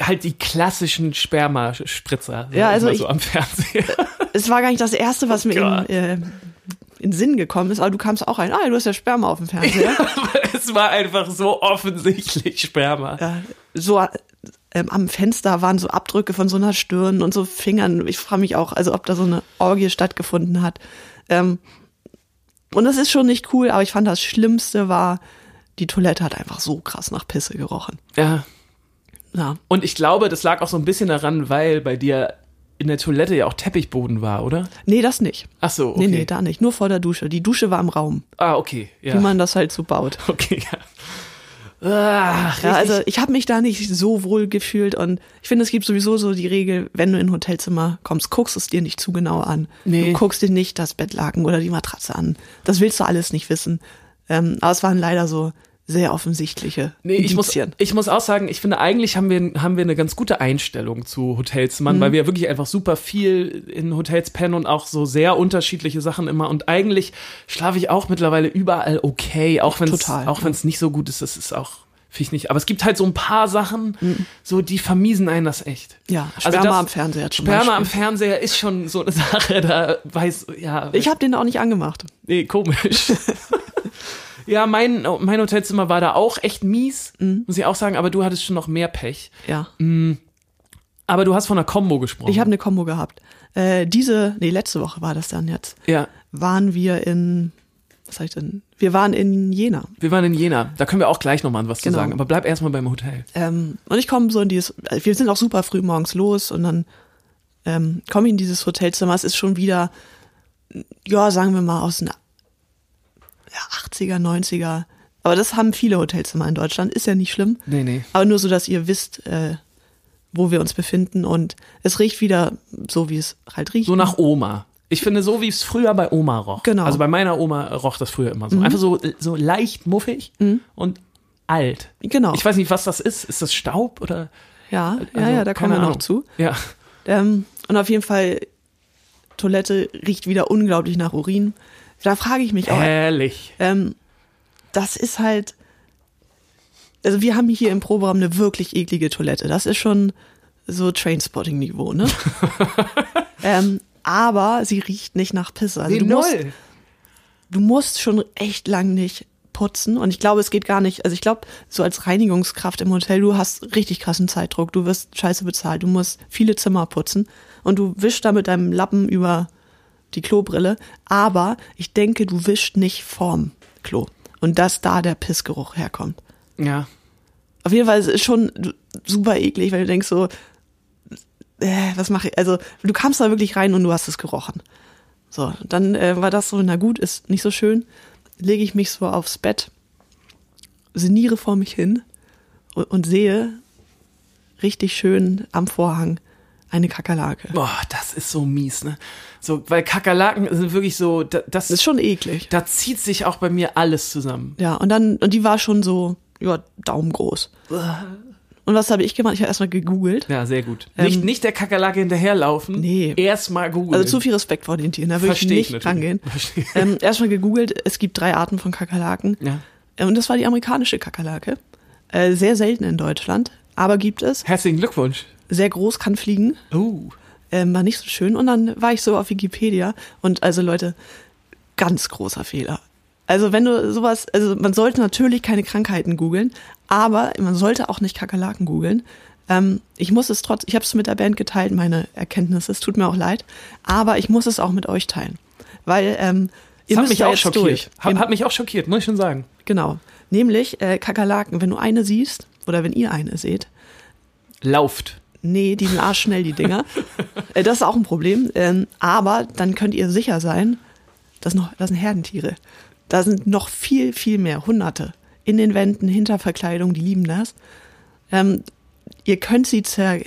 Halt die klassischen Spermaspritzer. Ja, also ich- so am Fernseher. Es war gar nicht das erste, was mir Gott. in, äh, in den Sinn gekommen ist, aber du kamst auch rein. Ah, du hast ja Sperma auf dem Fernseher. es war einfach so offensichtlich Sperma. ja, so ähm, am Fenster waren so Abdrücke von so einer Stirn und so Fingern. Ich frage mich auch, also ob da so eine Orgie stattgefunden hat. Ähm, und das ist schon nicht cool, aber ich fand das Schlimmste war, die Toilette hat einfach so krass nach Pisse gerochen. Ja. Ja, Und ich glaube, das lag auch so ein bisschen daran, weil bei dir in der Toilette ja auch Teppichboden war, oder? Nee, das nicht. Ach so, okay. Nee, nee, da nicht. Nur vor der Dusche. Die Dusche war im Raum, Ah, okay. Ja. wie man das halt so baut. okay, ja. Ah, Ja, also ich habe mich da nicht so wohl gefühlt und ich finde, es gibt sowieso so die Regel, wenn du in ein Hotelzimmer kommst, guckst es dir nicht zu genau an. Nee. Du guckst dir nicht das Bettlaken oder die Matratze an. Das willst du alles nicht wissen. Ähm, aber es waren leider so sehr offensichtliche Nee, ich muss, ich muss auch sagen, ich finde, eigentlich haben wir, haben wir eine ganz gute Einstellung zu Hotelzimmern, Mhm. weil wir wirklich einfach super viel in Hotels pennen und auch so sehr unterschiedliche Sachen immer. Und eigentlich schlafe ich auch mittlerweile überall okay, auch wenn es auch ja. wenn es nicht so gut ist, das ist auch, finde ich nicht. Aber es gibt halt so ein paar Sachen, so die vermiesen einen das echt. Mhm. Ja, Also Sperma das- am Fernseher zum Sperma am Beispiel. Fernseher ist schon so eine Sache, da weiß, ja. Ich habe den auch nicht angemacht. Nee, komisch. ja, mein, mein Hotelzimmer war da auch echt mies, Mhm. muss ich auch sagen, aber du hattest schon noch mehr Pech. Ja. Aber du hast von einer Combo gesprochen. Ich habe eine Kombo gehabt. Äh, diese, nee, letzte Woche war das dann jetzt. ja, Waren wir in, was sag ich denn? Wir waren in Jena. wir waren in Jena. Da können wir auch gleich nochmal was Genau. zu sagen. Aber bleib erstmal beim Hotel. Ähm, und ich komme so in dieses, wir sind auch super früh morgens los und dann ähm, komme ich in dieses Hotelzimmer. Es ist schon wieder, ja, sagen wir mal aus den ja, 80er, 90er. Aber das haben viele Hotelzimmer in Deutschland. Ist ja nicht schlimm. Nee, nee. Aber nur so, dass ihr wisst, äh, wo wir uns befinden. Und es riecht wieder so, wie es halt riecht. So nach Oma. Ich finde, so wie es früher bei Oma roch. Genau. Mhm. Also bei meiner Oma roch das früher immer so. Einfach so, so leicht muffig und alt. Genau. Ich weiß nicht, was das ist. Ist das Staub oder? ja, ja, Also, ja, da kommen wir noch zu. Ja. Ähm, und auf jeden Fall, Toilette riecht wieder unglaublich nach Urin. Da frage ich mich auch, Herrlich. ähm, das ist halt, also wir haben hier im Proberaum eine wirklich eklige Toilette. Das ist schon so Trainspotting-Niveau, ne? ähm, aber sie riecht nicht nach Pisse. Also Nee, du, musst, null. du musst schon echt lang nicht putzen. Und ich glaube, es geht gar nicht. Also ich glaube, so als Reinigungskraft im Hotel, du hast richtig krassen Zeitdruck. Du wirst scheiße bezahlt. Du musst viele Zimmer putzen. Und du wischst da mit deinem Lappen über die Klobrille. Aber ich denke, du wischst nicht vorm Klo. Und dass da der Pissgeruch herkommt. Ja. Auf jeden Fall ist es schon super eklig, weil du denkst so, äh, was mache ich? Also du kamst da wirklich rein und du hast es gerochen. So, dann äh, war das so, na gut, ist nicht so schön. Lege ich mich so aufs Bett, sinniere vor mich hin und, und sehe richtig schön am Vorhang eine Kakerlake. Boah, das ist so mies, ne? So, weil Kakerlaken sind wirklich so, da- das, Das ist schon eklig. da zieht sich auch bei mir alles zusammen. Ja, und dann, und die war schon so, ja, daumengroß. Und was habe ich gemacht? Ich habe erstmal gegoogelt. Ja, sehr gut. nicht, Ähm, nicht der Kakerlake hinterherlaufen. Nee. Erstmal googeln. Also zu viel Respekt vor den Tieren, da würde ich nicht natürlich. rangehen. Versteh. Ähm, erstmal gegoogelt, es gibt drei Arten von Kakerlaken. Ja. Äh, Und das war die amerikanische Kakerlake. Äh, sehr selten in Deutschland, aber gibt es. Herzlichen Glückwunsch. Sehr groß, kann fliegen. Uh. Ähm, war nicht so schön. Und dann war ich so auf Wikipedia und also Leute, ganz großer Fehler. Also wenn du sowas, also man sollte natürlich keine Krankheiten googeln, aber man sollte auch nicht Kakerlaken googeln. Ähm, ich muss es trotz, ich habe es mit der Band geteilt, meine Erkenntnisse, es tut mir auch leid, aber ich muss es auch mit euch teilen, weil ähm, ihr Das hat mich auch schockiert. Hat, hat mich auch schockiert, muss ich schon sagen. Genau, nämlich äh, Kakerlaken, wenn du eine siehst oder wenn ihr eine seht, Lauft. Nee, die sind arschschnell, die Dinger. Äh, das ist auch ein Problem. Ähm, aber dann könnt ihr sicher sein, das, sind Herdentiere. Da sind noch viel, viel mehr, Hunderte. In den Wänden, hinter Verkleidung, die lieben das. Ähm, ihr könnt sie zer,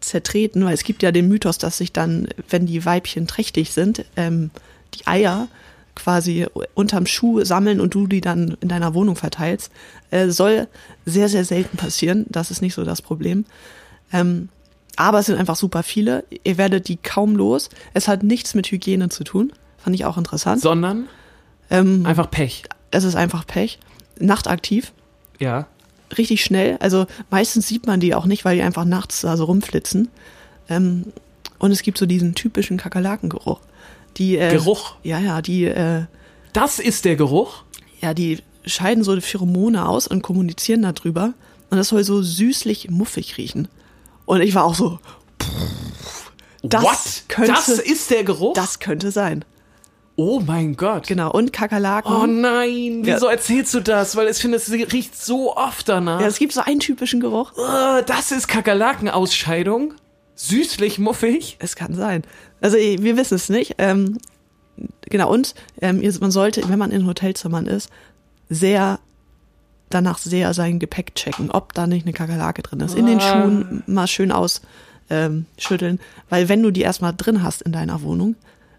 zertreten, weil es gibt ja den Mythos, dass sich dann, wenn die Weibchen trächtig sind, ähm, die Eier quasi unterm Schuh sammeln und du die dann in deiner Wohnung verteilst. Äh, soll sehr, sehr selten passieren. Das ist nicht so das Problem. Ähm, aber es sind einfach super viele. Ihr werdet die kaum los. Es hat nichts mit Hygiene zu tun. Fand ich auch interessant. Sondern Ähm, einfach Pech. es ist einfach Pech. Nachtaktiv. Ja. Richtig schnell. Also meistens sieht man die auch nicht, weil die einfach nachts da so rumflitzen. Ähm, und es gibt so diesen typischen Kakerlakengeruch. Die, äh, Geruch. Ja, ja, die, äh, Das ist der Geruch. ja, die scheiden so Pheromone aus und kommunizieren darüber. Und das soll so süßlich muffig riechen. Und ich war auch so, Das What? könnte- das ist der Geruch? das könnte sein. oh mein Gott. Genau. Und Kakerlaken. Oh nein, wieso Ja. erzählst du das? Weil ich finde, es riecht so oft danach. ja, es gibt so einen typischen Geruch. Äh, das ist Kakerlakenausscheidung. Süßlich, muffig? Es kann sein. Also wir wissen es nicht. Ähm, genau, und ähm, man sollte, wenn man in Hotelzimmern ist, sehr danach sehr sein Gepäck checken, ob da nicht eine Kakerlake drin ist. In den Ah. Schuhen mal schön ausschütteln, ähm, weil wenn du die erstmal drin hast in deiner Wohnung,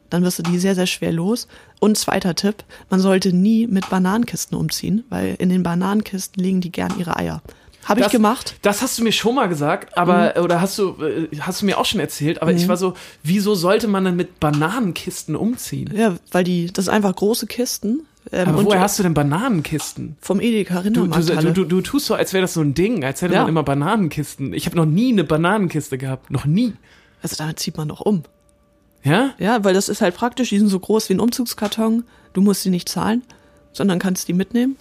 dann wirst du die sehr, sehr schwer los. Und zweiter Tipp, man sollte nie mit Bananenkisten umziehen, weil in den Bananenkisten legen die gern ihre Eier. Habe ich gemacht. Das hast du mir schon mal gesagt, aber Mhm. oder hast du äh, hast du mir auch schon erzählt, aber ich war so, wieso sollte man denn mit Bananenkisten umziehen? Ja, weil die, das sind einfach große Kisten. Ähm, Aber woher hast du denn Bananenkisten? vom Edeka Du, du, du, du, du tust so, als wäre das so ein Ding, als hätte Ja. man immer Bananenkisten. Ich habe noch nie eine Bananenkiste gehabt, noch nie. Also damit zieht man doch um. Ja? Ja, weil das ist halt praktisch, die sind so groß wie ein Umzugskarton. Du musst sie nicht zahlen, sondern kannst die mitnehmen.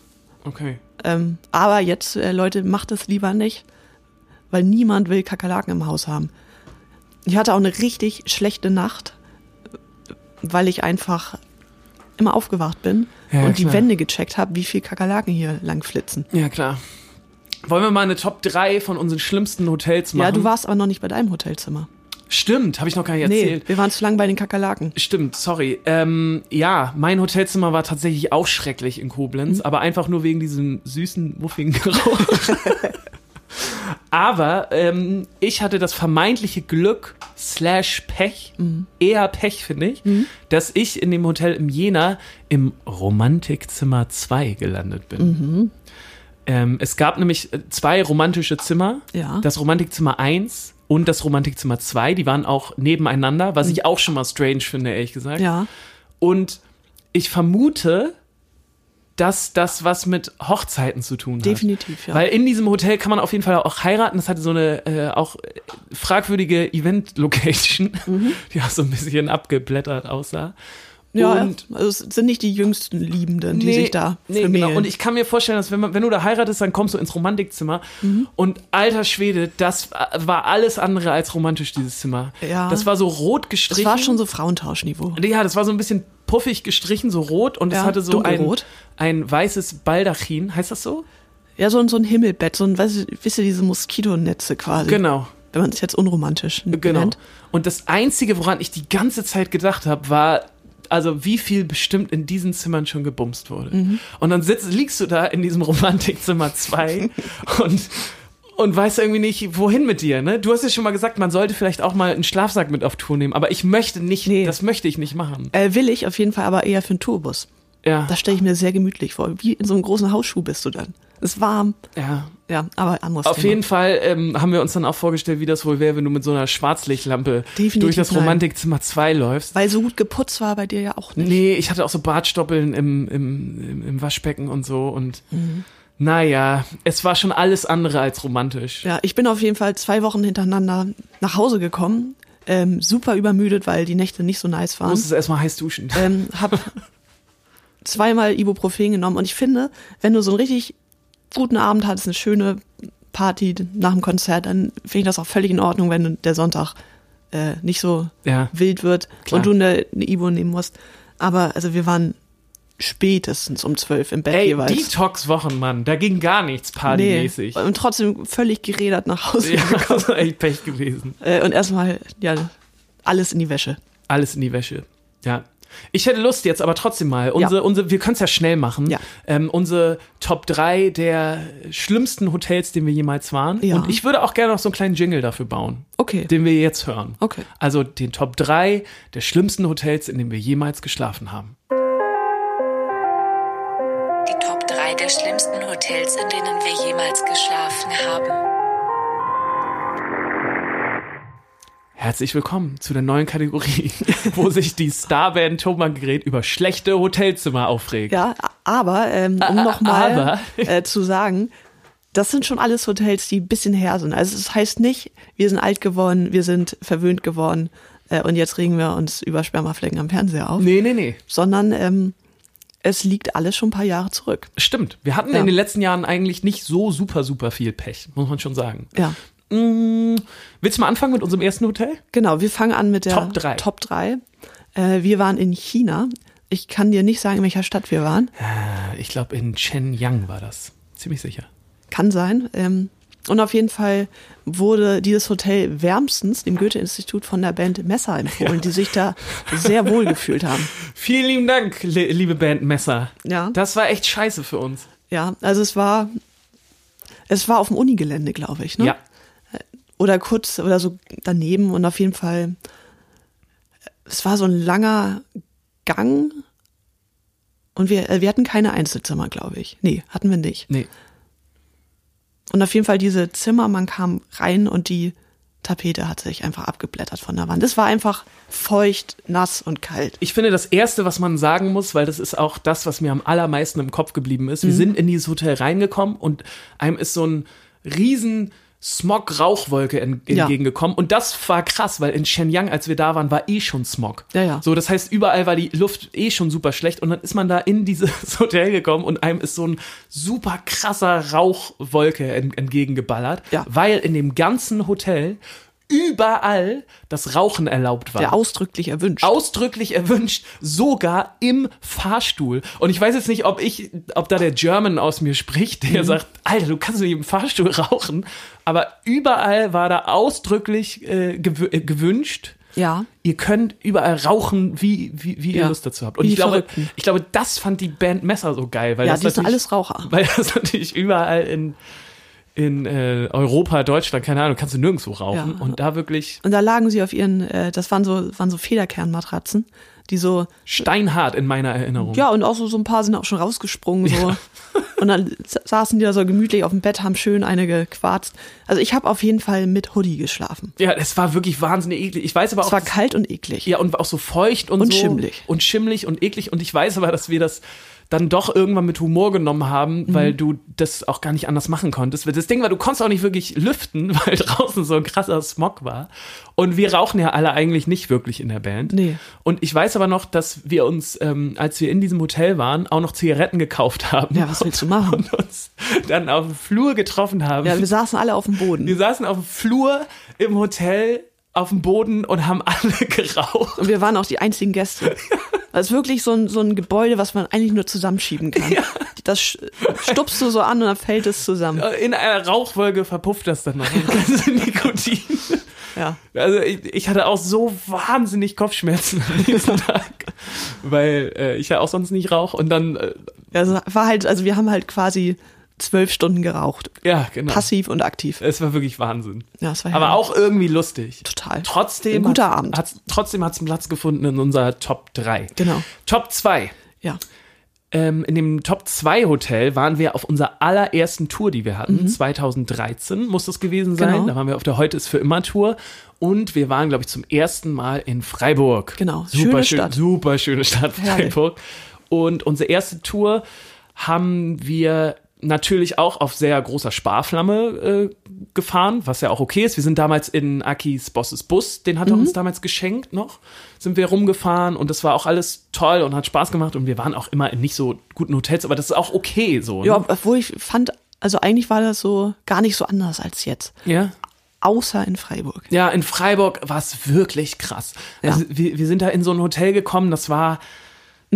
Okay. Ähm, aber jetzt, äh, Leute, macht das lieber nicht, weil niemand will Kakerlaken im Haus haben. Ich hatte auch eine richtig schlechte Nacht, weil ich einfach immer aufgewacht bin Ja, und die klar. Wände gecheckt habe, wie viel Kakerlaken hier lang flitzen. Ja, klar. Wollen wir mal eine Top 3 von unseren schlimmsten Hotels machen? Ja, du warst aber noch nicht bei deinem Hotelzimmer. Stimmt, habe ich noch gar nicht Nee, erzählt. wir waren zu lang bei den Kakerlaken. Stimmt, sorry. Ähm, ja, mein Hotelzimmer war tatsächlich auch schrecklich in Koblenz, Mhm. aber einfach nur wegen diesem süßen, muffigen Geruch. aber ähm, ich hatte das vermeintliche Glück slash Pech, Mhm. eher Pech finde ich, dass ich in dem Hotel im Jena im Romantikzimmer 2 gelandet bin. Mhm. Ähm, es gab nämlich äh, zwei romantische Zimmer. Ja. Das Romantikzimmer 1 und das Romantikzimmer 2, die waren auch nebeneinander, was ich auch schon mal strange finde, ehrlich gesagt. Mhm. Ja. Und ich vermute, dass das was mit Hochzeiten zu tun hat. Definitiv, ja. Weil in diesem Hotel kann man auf jeden Fall auch heiraten. Das hatte so eine äh, auch äh, fragwürdige Event-Location, die auch so ein bisschen abgeblättert aussah. Ja, und also es sind nicht die jüngsten Liebenden, die sich da nee, vermählen. genau. Und ich kann mir vorstellen, dass wenn, man, wenn du da heiratest, dann kommst du ins Romantikzimmer. Und alter Schwede, das war alles andere als romantisch, dieses Zimmer. Ja. Das war so rot das gestrichen. war schon so Frauentauschniveau. Ja, das war so ein bisschen puffig gestrichen, so rot. Und es Ja, hatte so ein, ein weißes Baldachin. Heißt das so? Ja, so, ein- so ein Himmelbett, so ein, weißt du, wisst ihr, diese Moskitonetze quasi. Genau. Wenn man es jetzt unromantisch Genau. nennt. Und das Einzige, woran ich die ganze Zeit gedacht habe, war, also wie viel bestimmt in diesen Zimmern schon gebumst wurde. Mhm. Und dann sitzt, liegst du da in diesem Romantikzimmer 2 und, und weißt irgendwie nicht, wohin mit dir. Ne? Du hast ja schon mal gesagt, man sollte vielleicht auch mal einen Schlafsack mit auf Tour nehmen, aber ich möchte nicht, Nee. das möchte ich nicht machen. Äh, will ich auf jeden Fall aber eher für einen Tourbus. Ja, Das stelle ich mir sehr gemütlich vor. Wie in so einem großen Hausschuh bist du dann. Ist warm. ja. Ja, aber anderes Auf Thema. jeden Fall ähm, haben wir uns dann auch vorgestellt, wie das wohl wäre, wenn du mit so einer Schwarzlichtlampe Definitiv durch das. Romantikzimmer 2 läufst. Weil so gut geputzt war bei dir ja auch nicht. Nee, ich hatte auch so Bartstoppeln im, im, im, Waschbecken und so und Mhm. naja, es war schon alles andere als romantisch. Ja, ich bin auf jeden Fall zwei Wochen hintereinander nach Hause gekommen. Ähm, super übermüdet, weil die Nächte nicht so nice Du waren. musstest erstmal heiß duschen. ähm, hab zweimal Ibuprofen genommen und ich finde, wenn du so einen richtig guten Abend hattest, eine schöne Party nach dem Konzert, dann finde ich das auch völlig in Ordnung, wenn der Sonntag äh, nicht so Ja. wild wird Klar. und du eine, eine Ibu nehmen musst. Aber also wir waren spätestens um zwölf im Bett Ey, jeweils. Detox-Wochen, Mann. Da ging gar nichts partymäßig. Und trotzdem völlig gerädert nach Hause Ja, gekommen. das war echt Pech gewesen. Äh, und erstmal, ja, alles in die Wäsche. Alles in die Wäsche. Ja. Ich hätte Lust jetzt aber trotzdem mal. Unsere, Ja. unsere, wir können es ja schnell machen. Ja. Ähm, unsere Top 3 der schlimmsten Hotels, den wir jemals waren. Ja. Und ich würde auch gerne noch so einen kleinen Jingle dafür bauen, Okay. den wir jetzt hören. Okay. Also den Top 3 der schlimmsten Hotels, in denen wir jemals geschlafen haben. Die Top 3 der schlimmsten Hotels, in denen wir jemals geschlafen haben. Herzlich willkommen zu der neuen Kategorie, wo sich die Starband Thomas Gerät über schlechte Hotelzimmer aufregt. Ja, aber ähm, um nochmal äh, zu sagen, das sind schon alles Hotels, die ein bisschen her sind. Also es heißt nicht, wir sind alt geworden, wir sind verwöhnt geworden äh, und jetzt regen wir uns über Spermaflecken am Fernseher auf, Nee, nee, nee. sondern ähm, es liegt alles schon ein paar Jahre zurück. Stimmt. Wir hatten Ja. in den letzten Jahren eigentlich nicht so super, super viel Pech, muss man schon sagen. Ja, Mm, willst du mal anfangen mit unserem ersten Hotel? genau. Wir fangen an mit der Top drei. Top 3. Äh, wir waren in China. Ich kann dir nicht sagen, in welcher Stadt wir waren. Ich glaube, in Shenyang war das. Ziemlich sicher. Kann sein. Ähm, Und auf jeden Fall wurde dieses Hotel wärmstens dem Goethe-Institut von der Band Messer empfohlen, die sich da sehr wohl gefühlt haben. Vielen lieben Dank, li liebe Band Messer. Ja. Das war echt scheiße für uns. Ja, also es war, es war auf dem Unigelände, glaube ich, ne? Ja. Oder kurz oder so daneben und auf jeden Fall, es war so ein langer Gang und wir, äh, wir hatten keine Einzelzimmer, glaube ich. Nee, hatten wir nicht. Nee. Und auf jeden Fall diese Zimmer, man kam rein und die Tapete hat sich einfach abgeblättert von der Wand. Es war einfach feucht, nass und kalt. Ich finde, das Erste, was man sagen muss, weil das ist auch das, was mir am allermeisten im Kopf geblieben ist, wir Mhm. sind in dieses Hotel reingekommen und einem ist so ein riesen Smog-Rauchwolke en Ja. entgegengekommen. Und das war krass, weil in Shenyang, als wir da waren, war eh schon Smog. Ja, ja. So, das heißt, überall war die Luft eh schon super schlecht und dann ist man da in dieses Hotel gekommen und einem ist so ein super krasser Rauchwolke en entgegengeballert, Ja. weil in dem ganzen Hotel überall das Rauchen erlaubt war Der ausdrücklich erwünscht. ausdrücklich erwünscht, sogar im Fahrstuhl. Und ich weiß jetzt nicht, ob ich, ob da der German aus mir spricht, der Mhm. sagt, Alter, du kannst nicht im Fahrstuhl rauchen. Aber überall war da ausdrücklich äh, gewü äh, gewünscht. ja. Ihr könnt überall rauchen, wie, wie, wie ihr Ja. Lust dazu habt. Und Wie ich glaube, Verrückten. ich glaube, das fand die Band Messer so geil, weil Ja, das die sind alles Raucher. weil das natürlich überall in, in äh, Europa, Deutschland, keine Ahnung, kannst du nirgendwo rauchen. Ja. Und da wirklich Und da lagen sie auf ihren, äh, das waren so, waren so Federkernmatratzen, die so, steinhart in meiner Erinnerung. ja, und auch so, so ein paar sind auch schon rausgesprungen, so. Und dann sa- saßen die da so gemütlich auf dem Bett, haben schön eine gequarzt. Also ich habe auf jeden Fall mit Hoodie geschlafen. Ja, es war wirklich wahnsinnig eklig. Ich weiß aber auch. Es war kalt und eklig. ja, und auch so feucht und, Und so. schimmlig. Und schimmlig und eklig. Und ich weiß aber, dass wir das dann doch irgendwann mit Humor genommen haben, Mhm. weil du das auch gar nicht anders machen konntest. Das Ding war, du konntest auch nicht wirklich lüften, weil draußen so ein krasser Smog war. Und wir rauchen ja alle eigentlich nicht wirklich in der Band. Nee. Und ich weiß aber noch, dass wir uns, ähm, als wir in diesem Hotel waren, auch noch Zigaretten gekauft haben. Ja, was willst du machen? Und uns dann auf dem Flur getroffen haben. Ja, wir saßen alle auf dem Wir Boden. saßen auf dem Flur im Hotel auf dem Boden und haben alle geraucht. Und wir waren auch die einzigen Gäste. Das ist wirklich so ein, so ein Gebäude, was man eigentlich nur zusammenschieben kann. Das sch- stupst du so an und dann fällt es zusammen. In einer Rauchwolke verpufft das dann noch. Das ganze Nikotin. Ja. Also ich, ich hatte auch so wahnsinnig Kopfschmerzen an diesem Tag, weil äh, ich ja auch sonst nicht rauche und dann äh, Also war halt, also wir haben halt quasi zwölf Stunden geraucht. ja genau. Passiv und aktiv. Es war wirklich Wahnsinn. Ja, es war Aber herrlich. auch irgendwie lustig. Total. Trotzdem Ein guter hat's- Abend. Hat's, trotzdem hat es einen Platz gefunden in unserer Top 3. Genau. Top 2. Ja. ähm, in dem Top 2 Hotel waren wir auf unserer allerersten Tour, die wir hatten. Mhm. 2013 muss das gewesen sein. Genau. Da waren wir auf der Heute ist für immer Tour. Und wir waren, glaube ich, zum ersten Mal in Freiburg. Genau. Super Schöne schön, Stadt. super schöne Stadt, Herrlich. Freiburg. Und unsere erste Tour haben wir natürlich auch auf sehr großer Sparflamme äh, gefahren, was ja auch okay ist. Wir sind damals in Akis Bosses Bus, den Mhm. hat er uns damals geschenkt noch, sind wir rumgefahren und das war auch alles toll und hat Spaß gemacht und wir waren auch immer in nicht so guten Hotels, aber das ist auch okay so. Ne? Ja, obwohl ich fand, also eigentlich war das so gar nicht so anders als jetzt. ja. Außer in Freiburg. Ja, in Freiburg war es wirklich krass. Ja. Also wir, wir sind da in so ein Hotel gekommen, das war,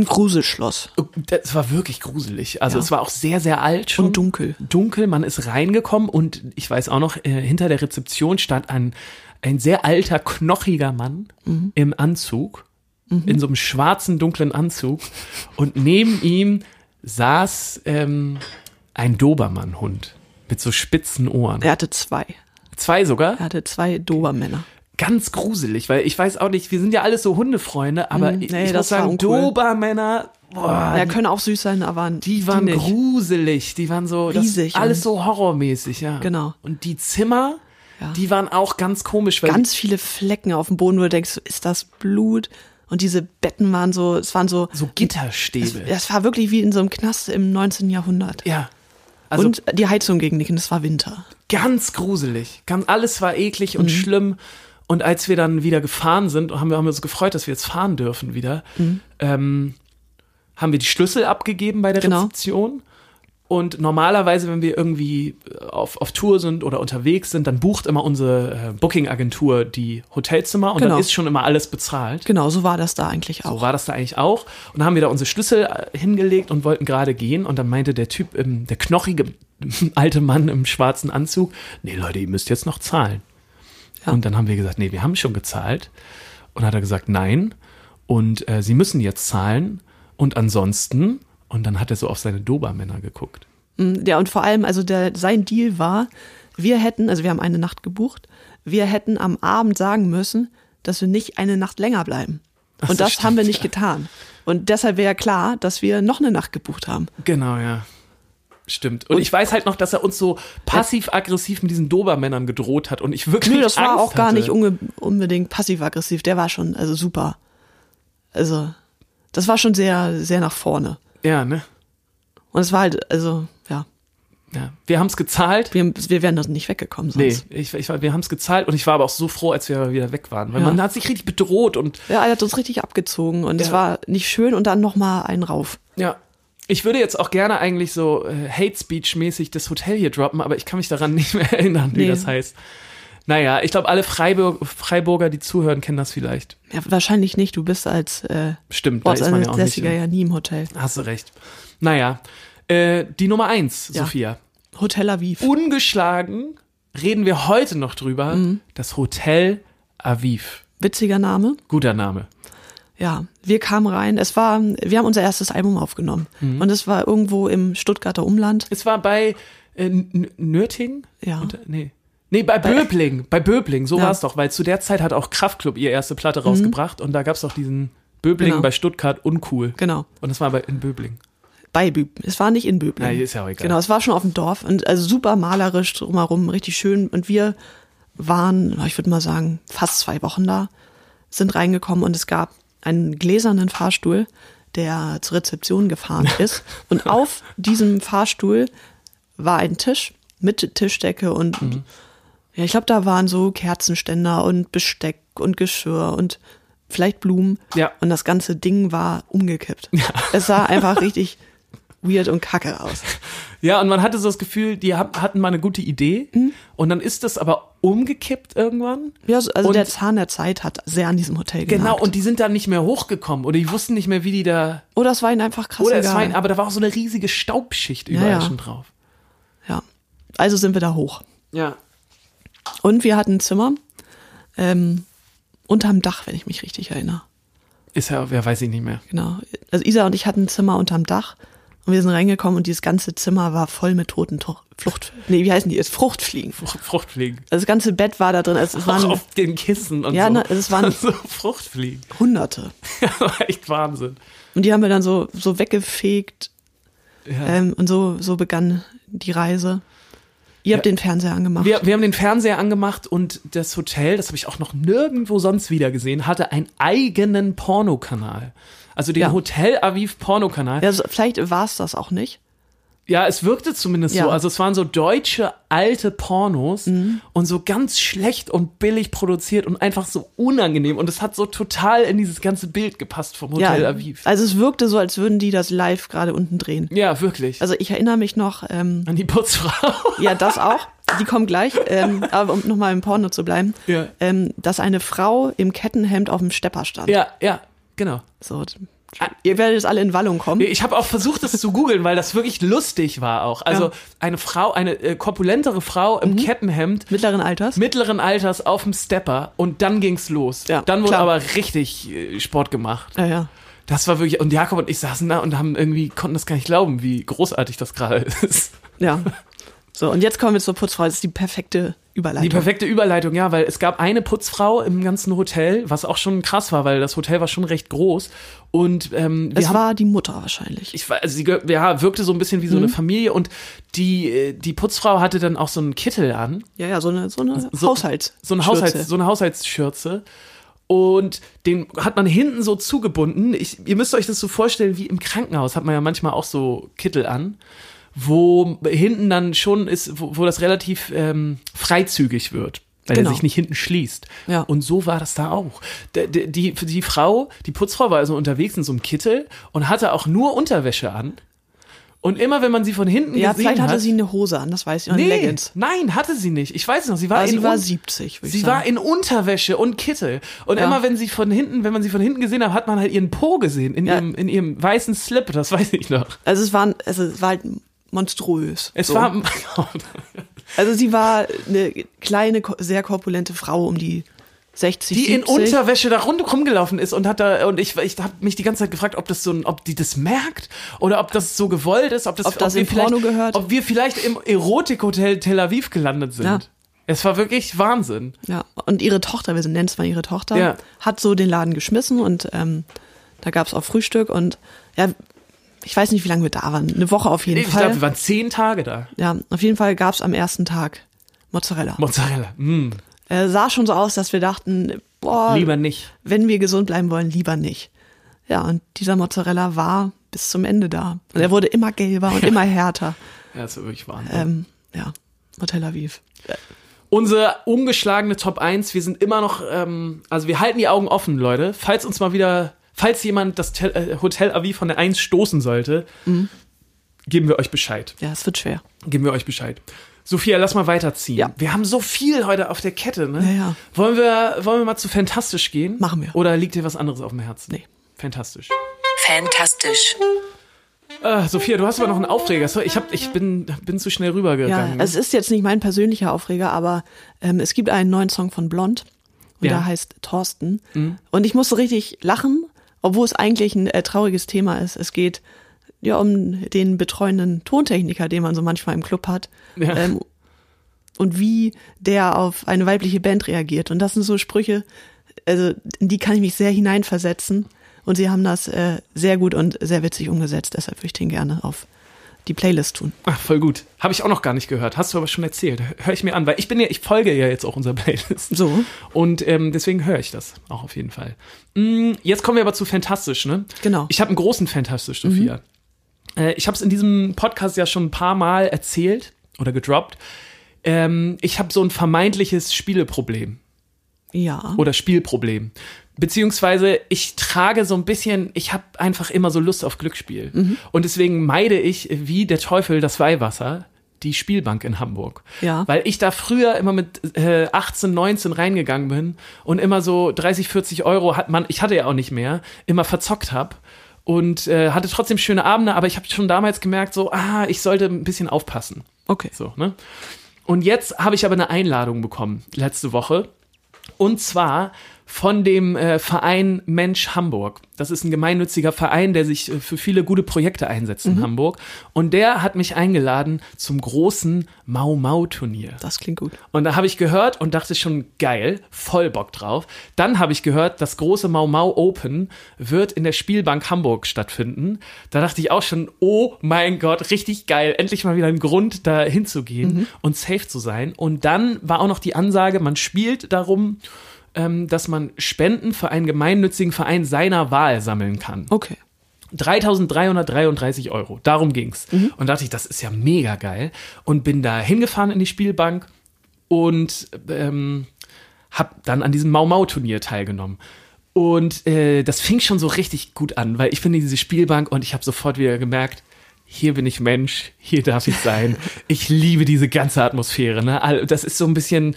Ein Gruselschloss. das war wirklich gruselig. Also Ja. es war auch sehr, sehr alt schon. Und dunkel. Dunkel, man ist reingekommen und ich weiß auch noch, äh, hinter der Rezeption stand ein, ein sehr alter, knochiger Mann Mhm. im Anzug, in so einem schwarzen, dunklen Anzug und neben ihm saß ähm, ein Dobermann-Hund mit so spitzen Ohren. Er hatte zwei. Zwei sogar. Er hatte zwei Dobermänner. Ganz gruselig, weil ich weiß auch nicht, wir sind ja alles so Hundefreunde, aber ich, nee, ich muss das sagen. Dobermänner, boah, Ja, können auch süß sein, aber die waren nicht. gruselig, die waren so das, Riesig alles und- so horrormäßig, ja. Genau. Und die Zimmer, Ja. die waren auch ganz komisch, weil ganz viele Flecken auf dem Boden, wo du denkst, ist das Blut? Und diese Betten waren so, es waren so, so Gitterstäbe. es war wirklich wie in so einem Knast im 19. Jahrhundert. ja. Also und die Heizung ging nicht und es war Winter. ganz gruselig. Ganz, alles war eklig Mhm. und schlimm. Und als wir dann wieder gefahren sind, haben wir, haben wir uns gefreut, dass wir jetzt fahren dürfen wieder, Mhm. ähm, haben wir die Schlüssel abgegeben bei der Genau. Rezeption. Und normalerweise, wenn wir irgendwie auf, auf Tour sind oder unterwegs sind, dann bucht immer unsere äh, Booking-Agentur die Hotelzimmer und Genau. dann ist schon immer alles bezahlt. Genau, so war das da eigentlich So auch. war das da eigentlich auch. Und dann haben wir da unsere Schlüssel äh, hingelegt und wollten gerade gehen. Und dann meinte der Typ, ähm, der knochige alte Mann im schwarzen Anzug, nee Leute, ihr müsst jetzt noch zahlen. Ja. Und dann haben wir gesagt, nee, wir haben schon gezahlt. Und hat er gesagt, nein. Und äh, sie müssen jetzt zahlen. Und ansonsten, und dann hat er so auf seine Dobermänner geguckt. Mm, Ja, und vor allem, also der, sein Deal war, wir hätten, also wir haben eine Nacht gebucht, wir hätten am Abend sagen müssen, dass wir nicht eine Nacht länger bleiben. Und das stimmt, haben wir nicht ja. getan. Und deshalb wäre klar, dass wir noch eine Nacht gebucht haben. Genau, ja. Stimmt. Und, ich weiß halt noch, dass er uns so passiv-aggressiv mit diesen Dobermännern gedroht hat und ich wirklich Nö, das war Angst auch gar hatte. nicht unge unbedingt passiv-aggressiv. Der war schon, also super. Also, das war schon sehr, sehr nach vorne. Ja, ne? Und es war halt, also, ja, Ja. Wir haben es gezahlt. wir, wir wären das nicht weggekommen Nee, sonst. ich, ich, war- wir haben es gezahlt und ich war aber auch so froh, als wir wieder weg waren. Weil Ja. man hat sich richtig bedroht und Ja, er hat uns richtig abgezogen und es Ja. war nicht schön und dann nochmal einen rauf. ja. Ich würde jetzt auch gerne eigentlich so äh, Hate Speech-mäßig das Hotel hier droppen, aber ich kann mich daran nicht mehr erinnern, wie Nee. das heißt. Naja, ich glaube, alle Freiburg, Freiburger, die zuhören, kennen das vielleicht. Ja, wahrscheinlich nicht. Du bist als äh, Stimmt, da ist man ja auch nicht. Ja nie im Hotel. Hast du recht. Naja, äh, die Nummer eins, Ja. Sophia. Hotel Aviv. Ungeschlagen reden wir heute noch drüber. Mhm. Das Hotel Aviv. Witziger Name. Guter Name. Ja, wir kamen rein. Es war, wir haben unser erstes Album aufgenommen. Mhm. Und es war irgendwo im Stuttgarter Umland. Es war bei äh, Nürting? Ja. Und, nee. Nee, bei Böbling. Bei Böbling, so Ja. Mhm. war es doch. Weil zu der Zeit hat auch Kraftklub ihre erste Platte rausgebracht und da gab es doch diesen Böbling Genau. bei Stuttgart uncool. Genau. Und das war bei, in Böbling. Bei Büb. Es war nicht in Böbling. Na, ist ja auch egal. Genau, es war schon auf dem Dorf und also super malerisch drumherum, richtig schön. Und wir waren, ich würde mal sagen, fast zwei Wochen da, sind reingekommen und es gab einen gläsernen Fahrstuhl, der zur Rezeption gefahren ist. Und auf diesem Fahrstuhl war ein Tisch mit Tischdecke und Mhm. ja, ich glaube, da waren so Kerzenständer und Besteck und Geschirr und vielleicht Blumen. Ja. Und das ganze Ding war umgekippt. Es sah einfach richtig weird und kacke aus. Ja, und man hatte so das Gefühl, die hab- hatten mal eine gute Idee Mhm. und dann ist das aber umgekippt irgendwann. Ja, so- also Und- der Zahn der Zeit hat sehr an diesem Hotel Genau, genagt. und die sind dann nicht mehr hochgekommen oder die wussten nicht mehr, wie die da. Oder es war ihnen einfach krass Oder es war, ein- aber da war auch so eine riesige Staubschicht überall ja. schon drauf. ja. Also sind wir da hoch. Ja. Und wir hatten ein Zimmer ähm, unterm Dach, wenn ich mich richtig erinnere. Ist ja, wer weiß ich nicht mehr. Genau. Also Isa und ich hatten ein Zimmer unterm Dach und wir sind reingekommen und dieses ganze Zimmer war voll mit toten Flucht. Nee, wie heißen die jetzt? Fruchtfliegen. Frucht, Fruchtfliegen. Also das ganze Bett war da drin. Also es Auch waren auf den Kissen und Ja, so. ne, es waren- so Fruchtfliegen. Hunderte. Ja, war echt Wahnsinn. Und die haben wir dann so, so weggefegt Ja. ähm, und so, so begann die Reise. Ihr habt Ja. den Fernseher angemacht. Wir, wir haben den Fernseher angemacht und das Hotel, das habe ich auch noch nirgendwo sonst wieder gesehen, hatte einen eigenen Pornokanal. Also den Ja. Hotel Aviv Pornokanal. ja, vielleicht war es das auch nicht. Ja, es wirkte zumindest Ja. so. Also es waren so deutsche alte Pornos und so ganz schlecht und billig produziert und einfach so unangenehm. Und es hat so total in dieses ganze Bild gepasst vom Hotel ja, Aviv. also es wirkte so, als würden die das live gerade unten drehen. Ja, wirklich. Also ich erinnere mich noch, ähm, An die Putzfrau. ja, das auch. Die kommen gleich, ähm, aber um nochmal im Porno zu bleiben, Ja. ähm, dass eine Frau im Kettenhemd auf dem Stepper stand. ja, ja, genau. So, ihr werdet jetzt alle in Wallung kommen. Ich habe auch versucht, das zu googeln, weil das wirklich lustig war auch. Also Ja. eine Frau, eine äh, korpulentere Frau im Kettenhemd, Mittleren Alters. mittleren Alters auf dem Stepper und dann ging's los. Ja, dann wurde klar. aber richtig äh, Sport gemacht. ja, ja. Das war wirklich, und Jakob und ich saßen da und haben irgendwie, konnten das gar nicht glauben, wie großartig das gerade ist. Ja. So, und jetzt kommen wir zur Putzfrau. Das ist die perfekte Überleitung. Die perfekte Überleitung, ja, weil es gab eine Putzfrau im ganzen Hotel, was auch schon krass war, weil das Hotel war schon recht groß. Und ähm, es haben, war die Mutter wahrscheinlich. ich war, also sie ja, wirkte so ein bisschen wie so Mhm. eine Familie und die, äh, die Putzfrau hatte dann auch so einen Kittel an. ja, ja, so eine, so eine So- Haushalts. So eine. Haushalts, so eine Haushaltsschürze. Und den hat man hinten so zugebunden. Ich, ihr müsst euch das so vorstellen, wie im Krankenhaus hat man ja manchmal auch so Kittel an, wo hinten dann schon ist, wo, wo das relativ ähm, freizügig wird. Weil Genau. er sich nicht hinten schließt. Ja. Und so war das da auch. Die, die, die, Frau, die Putzfrau war also unterwegs in so einem Kittel und hatte auch nur Unterwäsche an. Und immer, wenn man sie von hinten Ja, gesehen vielleicht hatte hat, sie eine Hose an, das weiß ich, und nee, Leggings. nein, hatte sie nicht. Ich weiß noch, sie war Aber in sie war Un- 70, würde Sie ich war sagen. in Unterwäsche und Kittel. Und Ja. immer wenn sie von hinten, wenn man sie von hinten gesehen hat, hat man halt ihren Po gesehen in, Ja. ihrem, in ihrem weißen Slip, das weiß ich noch. Also es war, also es war halt monströs. Es so. war Also sie war eine kleine, sehr korpulente Frau um die 60, die in 70. Unterwäsche da rund rumgelaufen ist und hat da und ich ich habe mich die ganze Zeit gefragt, ob das so ein, ob die das merkt oder ob das so gewollt ist, ob das Ob das wir im vielleicht, Porno gehört. ob wir vielleicht im Erotikhotel Tel Aviv gelandet sind. Ja. Es war wirklich Wahnsinn. Ja, und ihre Tochter, wir nennen es mal ihre Tochter, Ja. hat so den Laden geschmissen und ähm, da gab es auch Frühstück und ja, ich weiß nicht, wie lange wir da waren. Eine Woche auf jeden Ich Fall. glaube, wir waren zehn Tage da. ja, auf jeden Fall gab es am ersten Tag Mozzarella. Mozzarella. Mm, äh, sah schon so aus, dass wir dachten, boah, lieber nicht. wenn wir gesund bleiben wollen, lieber nicht. Ja, und dieser Mozzarella war bis zum Ende da. Und er wurde immer gelber und immer härter. Ja, das war wirklich Wahnsinn. Ähm, ja, Hotel Aviv. Unsere ungeschlagene Top 1, wir sind immer noch, ähm, also wir halten die Augen offen, Leute. Falls uns mal wieder, falls jemand das äh, Hotel Aviv von der 1 stoßen sollte, Mhm. geben wir euch Bescheid. Ja, es wird schwer. Geben wir euch Bescheid. Sophia, lass mal weiterziehen. Ja. Wir haben so viel heute auf der Kette, ne? Ja, ja. Wollen wir, wollen wir mal zu Fantastisch gehen? Machen wir. Oder liegt dir was anderes auf dem Herzen? Nee. Fantastisch. Fantastisch. Äh, Sophia, du hast aber noch einen Aufreger. So, ich, hab, ich bin, bin zu schnell Ja, rübergegangen. ne? es ist jetzt nicht mein persönlicher Aufreger, aber ähm, es gibt einen neuen Song von Blond und Ja. Mhm. der heißt Thorsten. Und ich musste richtig lachen, obwohl es eigentlich ein äh, trauriges Thema ist. Es geht ja um den betreuenden Tontechniker, den man so manchmal im Club hat. Ja. Ähm, und wie der auf eine weibliche Band reagiert. Und das sind so Sprüche, also in die kann ich mich sehr hineinversetzen. Und sie haben das äh, sehr gut und sehr witzig umgesetzt. Deshalb würde ich den gerne auf die Playlist tun. Ach, voll gut. Habe ich auch noch gar nicht gehört. Hast du aber schon erzählt. Hör ich mir an, weil ich bin ja, ich folge ja jetzt auch unserer Playlist. So. Und ähm, deswegen höre ich das auch auf jeden Fall. Mm, jetzt kommen wir aber zu Fantastisch, ne? Genau. Ich habe einen großen Fantastisch, Sophia. Äh, ich habe es in diesem Podcast ja schon ein paar Mal erzählt oder gedroppt. Ähm, ich habe so ein vermeintliches Spieleproblem Ja. oder Spielproblem. Beziehungsweise ich trage so ein bisschen, ich habe einfach immer so Lust auf Glücksspiel. Mhm. Und deswegen meide ich wie der Teufel das Weihwasser die Spielbank in Hamburg. Ja. Weil ich da früher immer mit äh, 18, 19 reingegangen bin und immer so 30, 40 Euro hat man, ich hatte ja auch nicht mehr, immer verzockt hab und äh, hatte trotzdem schöne Abende, aber ich habe schon damals gemerkt, so, ah, ich sollte ein bisschen aufpassen. Okay. So, ne? Und jetzt habe ich aber eine Einladung bekommen, letzte Woche. Und zwar von dem äh, Verein Mensch Hamburg. Das ist ein gemeinnütziger Verein, der sich äh, für viele gute Projekte einsetzt in Hamburg. Und der hat mich eingeladen zum großen Mau Mau Turnier. Das klingt gut. Und da habe ich gehört und dachte schon, geil, voll Bock drauf. Dann habe ich gehört, das große Mau Mau Open wird in der Spielbank Hamburg stattfinden. Da dachte ich auch schon, oh mein Gott, richtig geil. Endlich mal wieder ein Grund, da hinzugehen und safe zu sein. Und dann war auch noch die Ansage, man spielt darum, ähm, dass man Spenden für einen gemeinnützigen Verein seiner Wahl sammeln kann. Okay. 3.333 Euro. Darum ging's. Und dachte ich, das ist ja mega geil. Und bin da hingefahren in die Spielbank und ähm, hab dann an diesem Mau Mau Turnier teilgenommen. Und äh, das fing schon so richtig gut an, weil ich bin in diese Spielbank und ich habe sofort wieder gemerkt, hier bin ich Mensch, hier darf ich sein. Ich liebe diese ganze Atmosphäre. Ne? Das ist so ein bisschen,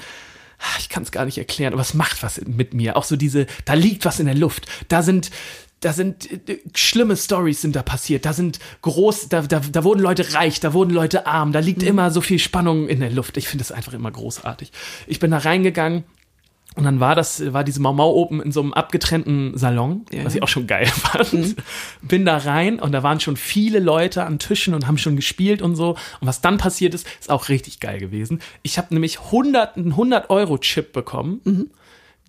ich kann es gar nicht erklären, aber es macht was mit mir. Auch so diese, da liegt was in der Luft. Da sind, da sind äh, schlimme Stories sind da passiert. Da sind groß, da, da, da wurden Leute reich, da wurden Leute arm. Da liegt immer so viel Spannung in der Luft. Ich finde das einfach immer großartig. Ich bin da reingegangen. Und dann war das, war diese Mau Mau Open in so einem abgetrennten Salon, Ja. was ich auch schon geil fand. Bin da rein und da waren schon viele Leute an Tischen und haben schon gespielt und so. Und was dann passiert ist, ist auch richtig geil gewesen. Ich habe nämlich 100, einen 100 Euro Chip bekommen,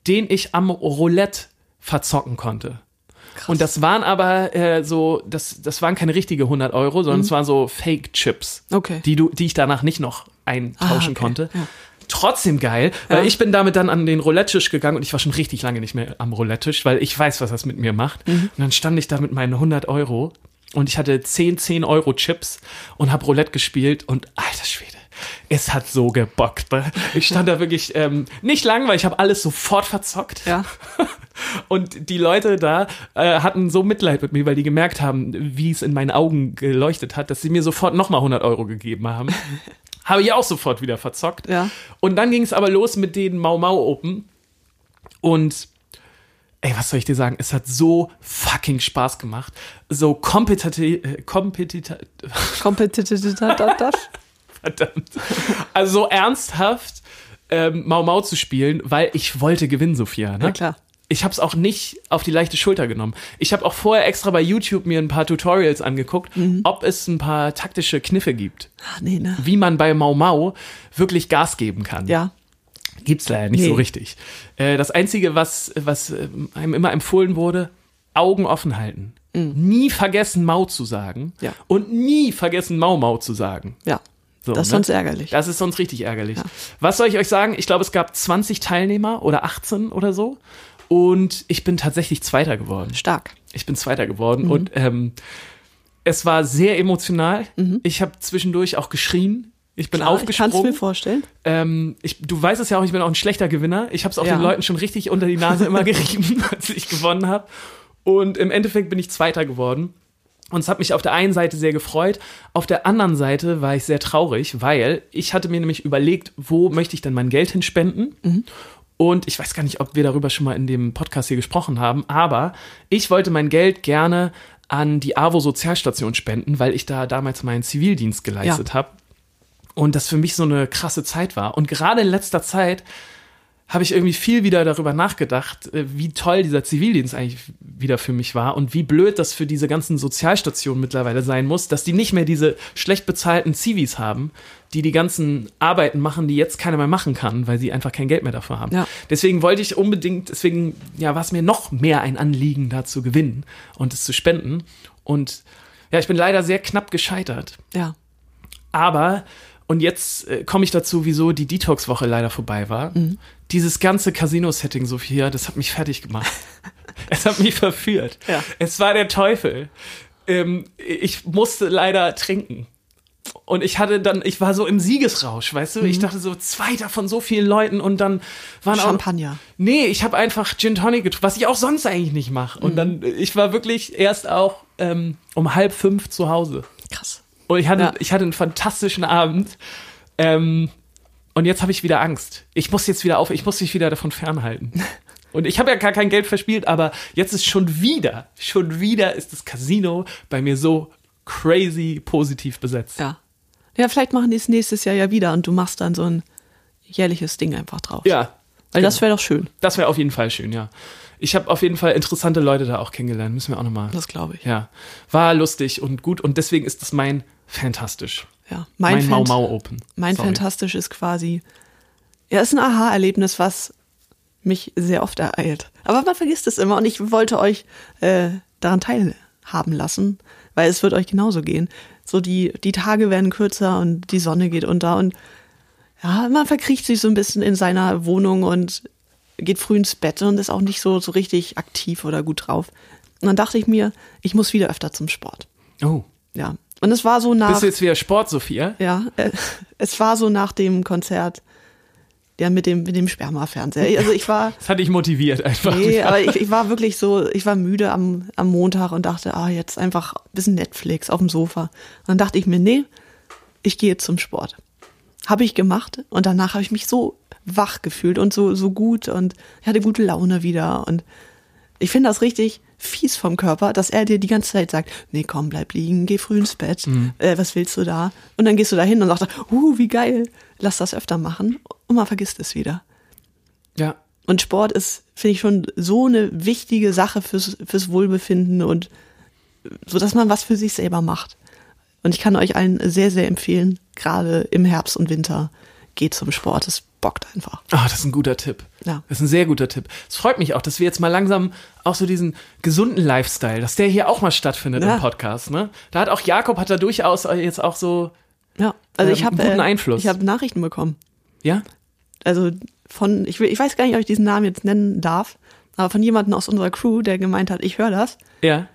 den ich am Roulette verzocken konnte. Und das waren aber äh, so, das, das waren keine richtige 100 Euro, sondern es waren so Fake-Chips, Okay. die, du, die ich danach nicht noch eintauschen Ah, okay. konnte. Ja. Trotzdem geil, weil Ja. ich bin damit dann an den Roulette-Tisch gegangen und ich war schon richtig lange nicht mehr am Roulette-Tisch, weil ich weiß, was das mit mir macht. Mhm. Und dann stand ich da mit meinen 100 Euro und ich hatte 10 10 Euro Chips und habe Roulette gespielt und alter Schwede. Es hat so gebockt. Ne? Ich stand da wirklich ähm, nicht lang, weil ich habe alles sofort verzockt. Ja. Und die Leute da äh, hatten so Mitleid mit mir, weil die gemerkt haben, wie es in meinen Augen geleuchtet hat, dass sie mir sofort nochmal 100 Euro gegeben haben. Habe ich auch sofort wieder verzockt. Ja. Und dann ging es aber los mit den Mau Mau Open. Und ey, was soll ich dir sagen? Es hat so fucking Spaß gemacht. So kompetitiv, äh, kompetitiv, Competitive. verdammt. Also so ernsthaft ähm, Mau Mau zu spielen, weil ich wollte gewinnen, Sophia. Ne? Na klar. Ich habe es auch nicht auf die leichte Schulter genommen. Ich habe auch vorher extra bei YouTube mir ein paar Tutorials angeguckt, ob es ein paar taktische Kniffe gibt, Ach, nee, ne? wie man bei Mau Mau wirklich Gas geben kann. Ja. Gibt's leider nicht Nee. so richtig. Äh, das Einzige, was, was ähm, einem immer empfohlen wurde, Augen offen halten. Nie vergessen Mau zu sagen Mhm. Ja. und nie vergessen Mau Mau zu sagen. Ja. So, das ist ne? sonst ärgerlich. Das ist sonst richtig ärgerlich. Was soll ich euch sagen? Ich glaube, es gab 20 Teilnehmer oder 18 oder so. Und ich bin tatsächlich Zweiter geworden. Stark. Ich bin Zweiter geworden. Und ähm, es war sehr emotional. Mhm. Ich habe zwischendurch auch geschrien. Ich bin Klar, ich kann es mir aufgesprungen. vorstellen. Ähm, ich, du weißt es ja auch, ich bin auch ein schlechter Gewinner. Ich habe es auch Ja. den Leuten schon richtig unter die Nase immer gerieben, als ich gewonnen habe. Und im Endeffekt bin ich Zweiter geworden. Und es hat mich auf der einen Seite sehr gefreut, auf der anderen Seite war ich sehr traurig, weil ich hatte mir nämlich überlegt, wo möchte ich denn mein Geld hinspenden? Und ich weiß gar nicht, ob wir darüber schon mal in dem Podcast hier gesprochen haben, aber ich wollte mein Geld gerne an die AWO Sozialstation spenden, weil ich da damals meinen Zivildienst geleistet habe. Und das für mich so eine krasse Zeit war. Und gerade in letzter Zeit habe ich irgendwie viel wieder darüber nachgedacht, äh, wie toll dieser Zivildienst eigentlich wieder für mich war und wie blöd das für diese ganzen Sozialstationen mittlerweile sein muss, dass die nicht mehr diese schlecht bezahlten Zivis haben, die die ganzen Arbeiten machen, die jetzt keiner mehr machen kann, weil sie einfach kein Geld mehr dafür haben. Ja. Deswegen wollte ich unbedingt, deswegen ja, war es mir noch mehr ein Anliegen, da zu gewinnen und es zu spenden. Und ja, ich bin leider sehr knapp gescheitert. Ja. Aber, und jetzt äh, komme ich dazu, wieso die Detox-Woche leider vorbei war. Mhm. Dieses ganze Casino-Setting, Sophia, das hat mich fertig gemacht. es hat mich verführt. Ja. Es war der Teufel. Ähm, ich musste leider trinken. Und ich hatte dann, ich war so im Siegesrausch, weißt du? Ich dachte so, zweiter von so vielen Leuten und dann waren auch. Champagner. Nee, ich habe einfach Gin Tonic getrunken, was ich auch sonst eigentlich nicht mache. Und dann, ich war wirklich erst auch ähm, um halb fünf zu Hause. Krass. Und ich hatte, Ja. ich hatte einen fantastischen Abend. Ähm, und jetzt habe ich wieder Angst. Ich muss jetzt wieder auf, ich muss mich wieder davon fernhalten. Und ich habe ja gar kein Geld verspielt, aber jetzt ist schon wieder, schon wieder ist das Casino bei mir so crazy positiv besetzt. Ja. Ja, vielleicht machen die es nächstes Jahr ja wieder und du machst dann so ein jährliches Ding einfach draus. Ja, Weil das wäre doch schön. das wäre auf jeden Fall schön, ja. Ich habe auf jeden Fall interessante Leute da auch kennengelernt, müssen wir auch nochmal. Das glaube ich. Ja, war lustig und gut und deswegen ist das mein fantastisch. Ja. Mein, Mein, Mau Mau Open. mein Sorry. Fantastisch ist quasi, ja, ist ein Aha-Erlebnis, was mich sehr oft ereilt. Aber man vergisst es immer und ich wollte euch äh, daran teilhaben lassen, weil es wird euch genauso gehen. So die, die Tage werden kürzer und die Sonne geht unter und ja, man verkriecht sich so ein bisschen in seiner Wohnung und geht früh ins Bett und ist auch nicht so, so richtig aktiv oder gut drauf. Und dann dachte ich mir, ich muss wieder öfter zum Sport. Oh. Ja. Und es war so nach. Bist du jetzt wieder Sport, Sophia? Ja, äh, es war so nach dem Konzert, ja, mit dem, mit dem Spermafernseher. Also ich war, Das hat dich motiviert einfach. nee, aber ich, ich war wirklich so, ich war müde am, am Montag und dachte, ah, jetzt einfach ein bisschen Netflix auf dem Sofa. Und dann dachte ich mir, nee, ich gehe jetzt zum Sport. Habe ich gemacht und danach habe ich mich so wach gefühlt und so, so gut und ich hatte gute Laune wieder und ich finde das richtig fies vom Körper, dass er dir die ganze Zeit sagt, nee, komm, bleib liegen, geh früh ins Bett, äh, was willst du da? Und dann gehst du da hin und sagst, uh, wie geil, lass das öfter machen und man vergisst es wieder. Ja. Und Sport ist, finde ich, schon so eine wichtige Sache fürs, fürs Wohlbefinden und so, dass man was für sich selber macht. Und ich kann euch allen sehr, sehr empfehlen, gerade im Herbst und Winter, geht zum Sport. Es bockt einfach. Ah, das ist ein guter Tipp. Ja. Das ist ein sehr guter Tipp. Es freut mich auch, dass wir jetzt mal langsam auch so diesen gesunden Lifestyle, dass der hier auch mal stattfindet Ja. im Podcast, ne? Da hat auch Jakob hat da durchaus jetzt auch so, also Ähm, ich habe guten Einfluss. ich habe Nachrichten bekommen. ja? Also von, ich, will, ich weiß gar nicht, ob ich diesen Namen jetzt nennen darf, aber von jemandem aus unserer Crew, der gemeint hat, ich höre das. Ja.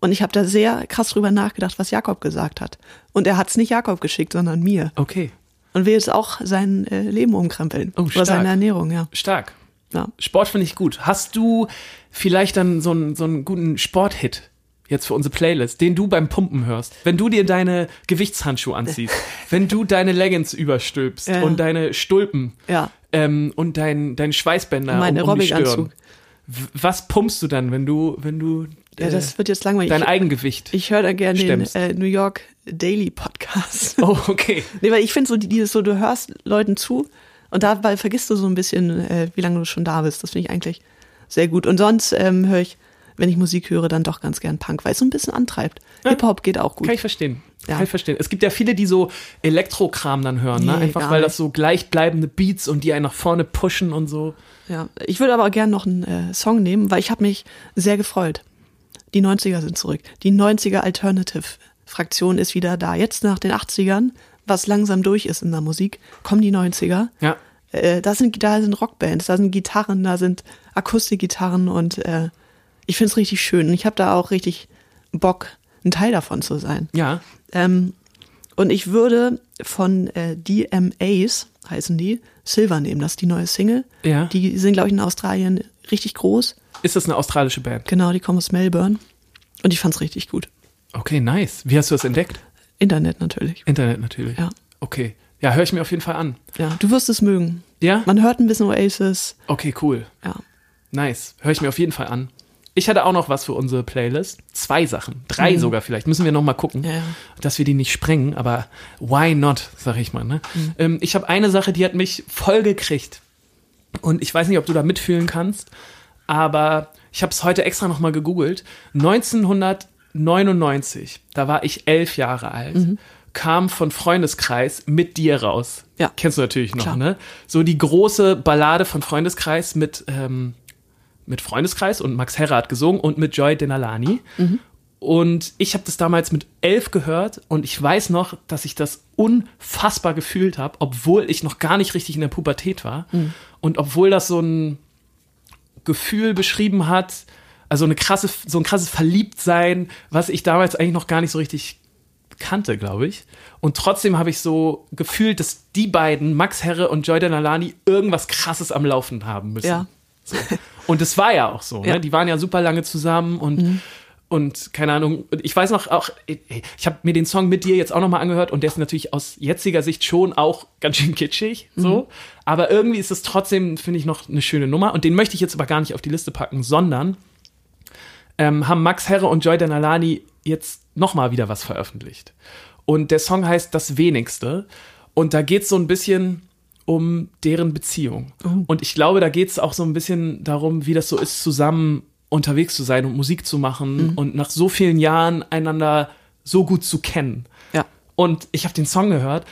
Und ich habe da sehr krass drüber nachgedacht, was Jakob gesagt hat. Und er hat es nicht Jakob geschickt, sondern mir. Okay. Und will jetzt auch sein äh, Leben umkrempeln. Oh, Oder stark. seine Ernährung, ja. Stark. ja. Sport finde ich gut. Hast du vielleicht dann so einen, so einen guten Sporthit jetzt für unsere Playlist, den du beim Pumpen hörst? Wenn du dir deine Gewichtshandschuhe anziehst, wenn du deine Leggings überstülpst Ja. und deine Stulpen Ja. ähm, und dein, dein Schweißbänder Mein um, um die Stirn. Was pumpst du dann, wenn du, wenn du Ja, äh, das wird jetzt langweilig. dein Ich- Eigengewicht? Ich höre da gerne den stemmst. äh, New York Daily Podcast. oh, okay. nee, weil ich finde so die- dieses so, du hörst Leuten zu und dabei vergisst du so ein bisschen, äh, wie lange du schon da bist. Das finde ich eigentlich sehr gut. Und sonst ähm, höre ich, wenn ich Musik höre, dann doch ganz gern Punk, weil es so ein bisschen antreibt. Ja. Hip-Hop geht auch gut. Kann ich verstehen. Ja. Kann ich verstehen. Es gibt ja viele, die so Elektrokram dann hören, ne? Nee, Einfach weil das so gleichbleibende Beats und die einen nach vorne pushen und so. Ja, ich würde aber gerne noch einen äh, Song nehmen, weil ich habe mich sehr gefreut. Die 90er sind zurück. Die 90er Alternative Fraktion ist wieder da. Jetzt nach den 80ern, was langsam durch ist in der Musik, kommen die 90er. Ja. Äh, da sind da sind Rockbands, da sind Gitarren, da sind Akustikgitarren und äh, ich finde es richtig schön. Und ich habe da auch richtig Bock, ein Teil davon zu sein. Ja. Ähm, und ich würde von äh, DMAs, heißen die, Silver nehmen. Das ist die neue Single. Ja. Die sind, glaube ich, in Australien richtig groß. Ist das eine australische Band? Genau, die kommen aus Melbourne. Und ich fand's richtig gut. Okay, nice. Wie hast du das entdeckt? Internet natürlich. Internet natürlich. Ja. Okay. Ja, höre ich mir auf jeden Fall an. Ja, du wirst es mögen. Ja? Man hört ein bisschen Oasis. Okay, cool. Ja. Nice. Höre ich mir auf jeden Fall an. Ich hatte auch noch was für unsere Playlist. Zwei Sachen. Drei sogar vielleicht. Müssen wir noch mal gucken, Mhm. Ja, dass wir die nicht sprengen. Aber why not, sag ich mal. Ne? Mhm. Ähm, ich habe eine Sache, die hat mich voll gekriegt. Und ich weiß nicht, ob du da mitfühlen kannst. Aber ich habe es heute extra noch mal gegoogelt. 1999, da war ich elf Jahre alt, Mhm. kam von Freundeskreis mit dir raus. Ja. Kennst du natürlich noch, Klar. ne? So die große Ballade von Freundeskreis mit, ähm, mit Freundeskreis und Max Herre hat gesungen und mit Joy Denalani. Und ich habe das damals mit elf gehört und ich weiß noch, dass ich das unfassbar gefühlt habe, obwohl ich noch gar nicht richtig in der Pubertät war. Und obwohl das so ein Gefühl beschrieben hat, also eine krasse, so ein krasses Verliebtsein, was ich damals eigentlich noch gar nicht so richtig kannte, glaube ich. Und trotzdem habe ich so gefühlt, dass die beiden, Max Herre und Joy Denalani, irgendwas krasses am Laufen haben müssen. Ja. Und es war ja auch so. Ja. Ne? Die waren ja super lange zusammen und, und keine Ahnung. Ich weiß noch auch, ich habe mir den Song mit dir jetzt auch nochmal angehört und der ist natürlich aus jetziger Sicht schon auch ganz schön kitschig. So. Aber irgendwie ist es trotzdem, finde ich, noch eine schöne Nummer. Und den möchte ich jetzt aber gar nicht auf die Liste packen, sondern ähm, haben Max Herre und Joy Denalani jetzt nochmal wieder was veröffentlicht. Und der Song heißt Das Wenigste. Und da geht es so ein bisschen um deren Beziehung. Und ich glaube, da geht es auch so ein bisschen darum, wie das so ist, zusammen unterwegs zu sein und Musik zu machen und nach so vielen Jahren einander so gut zu kennen. Ja. Und ich habe den Song gehört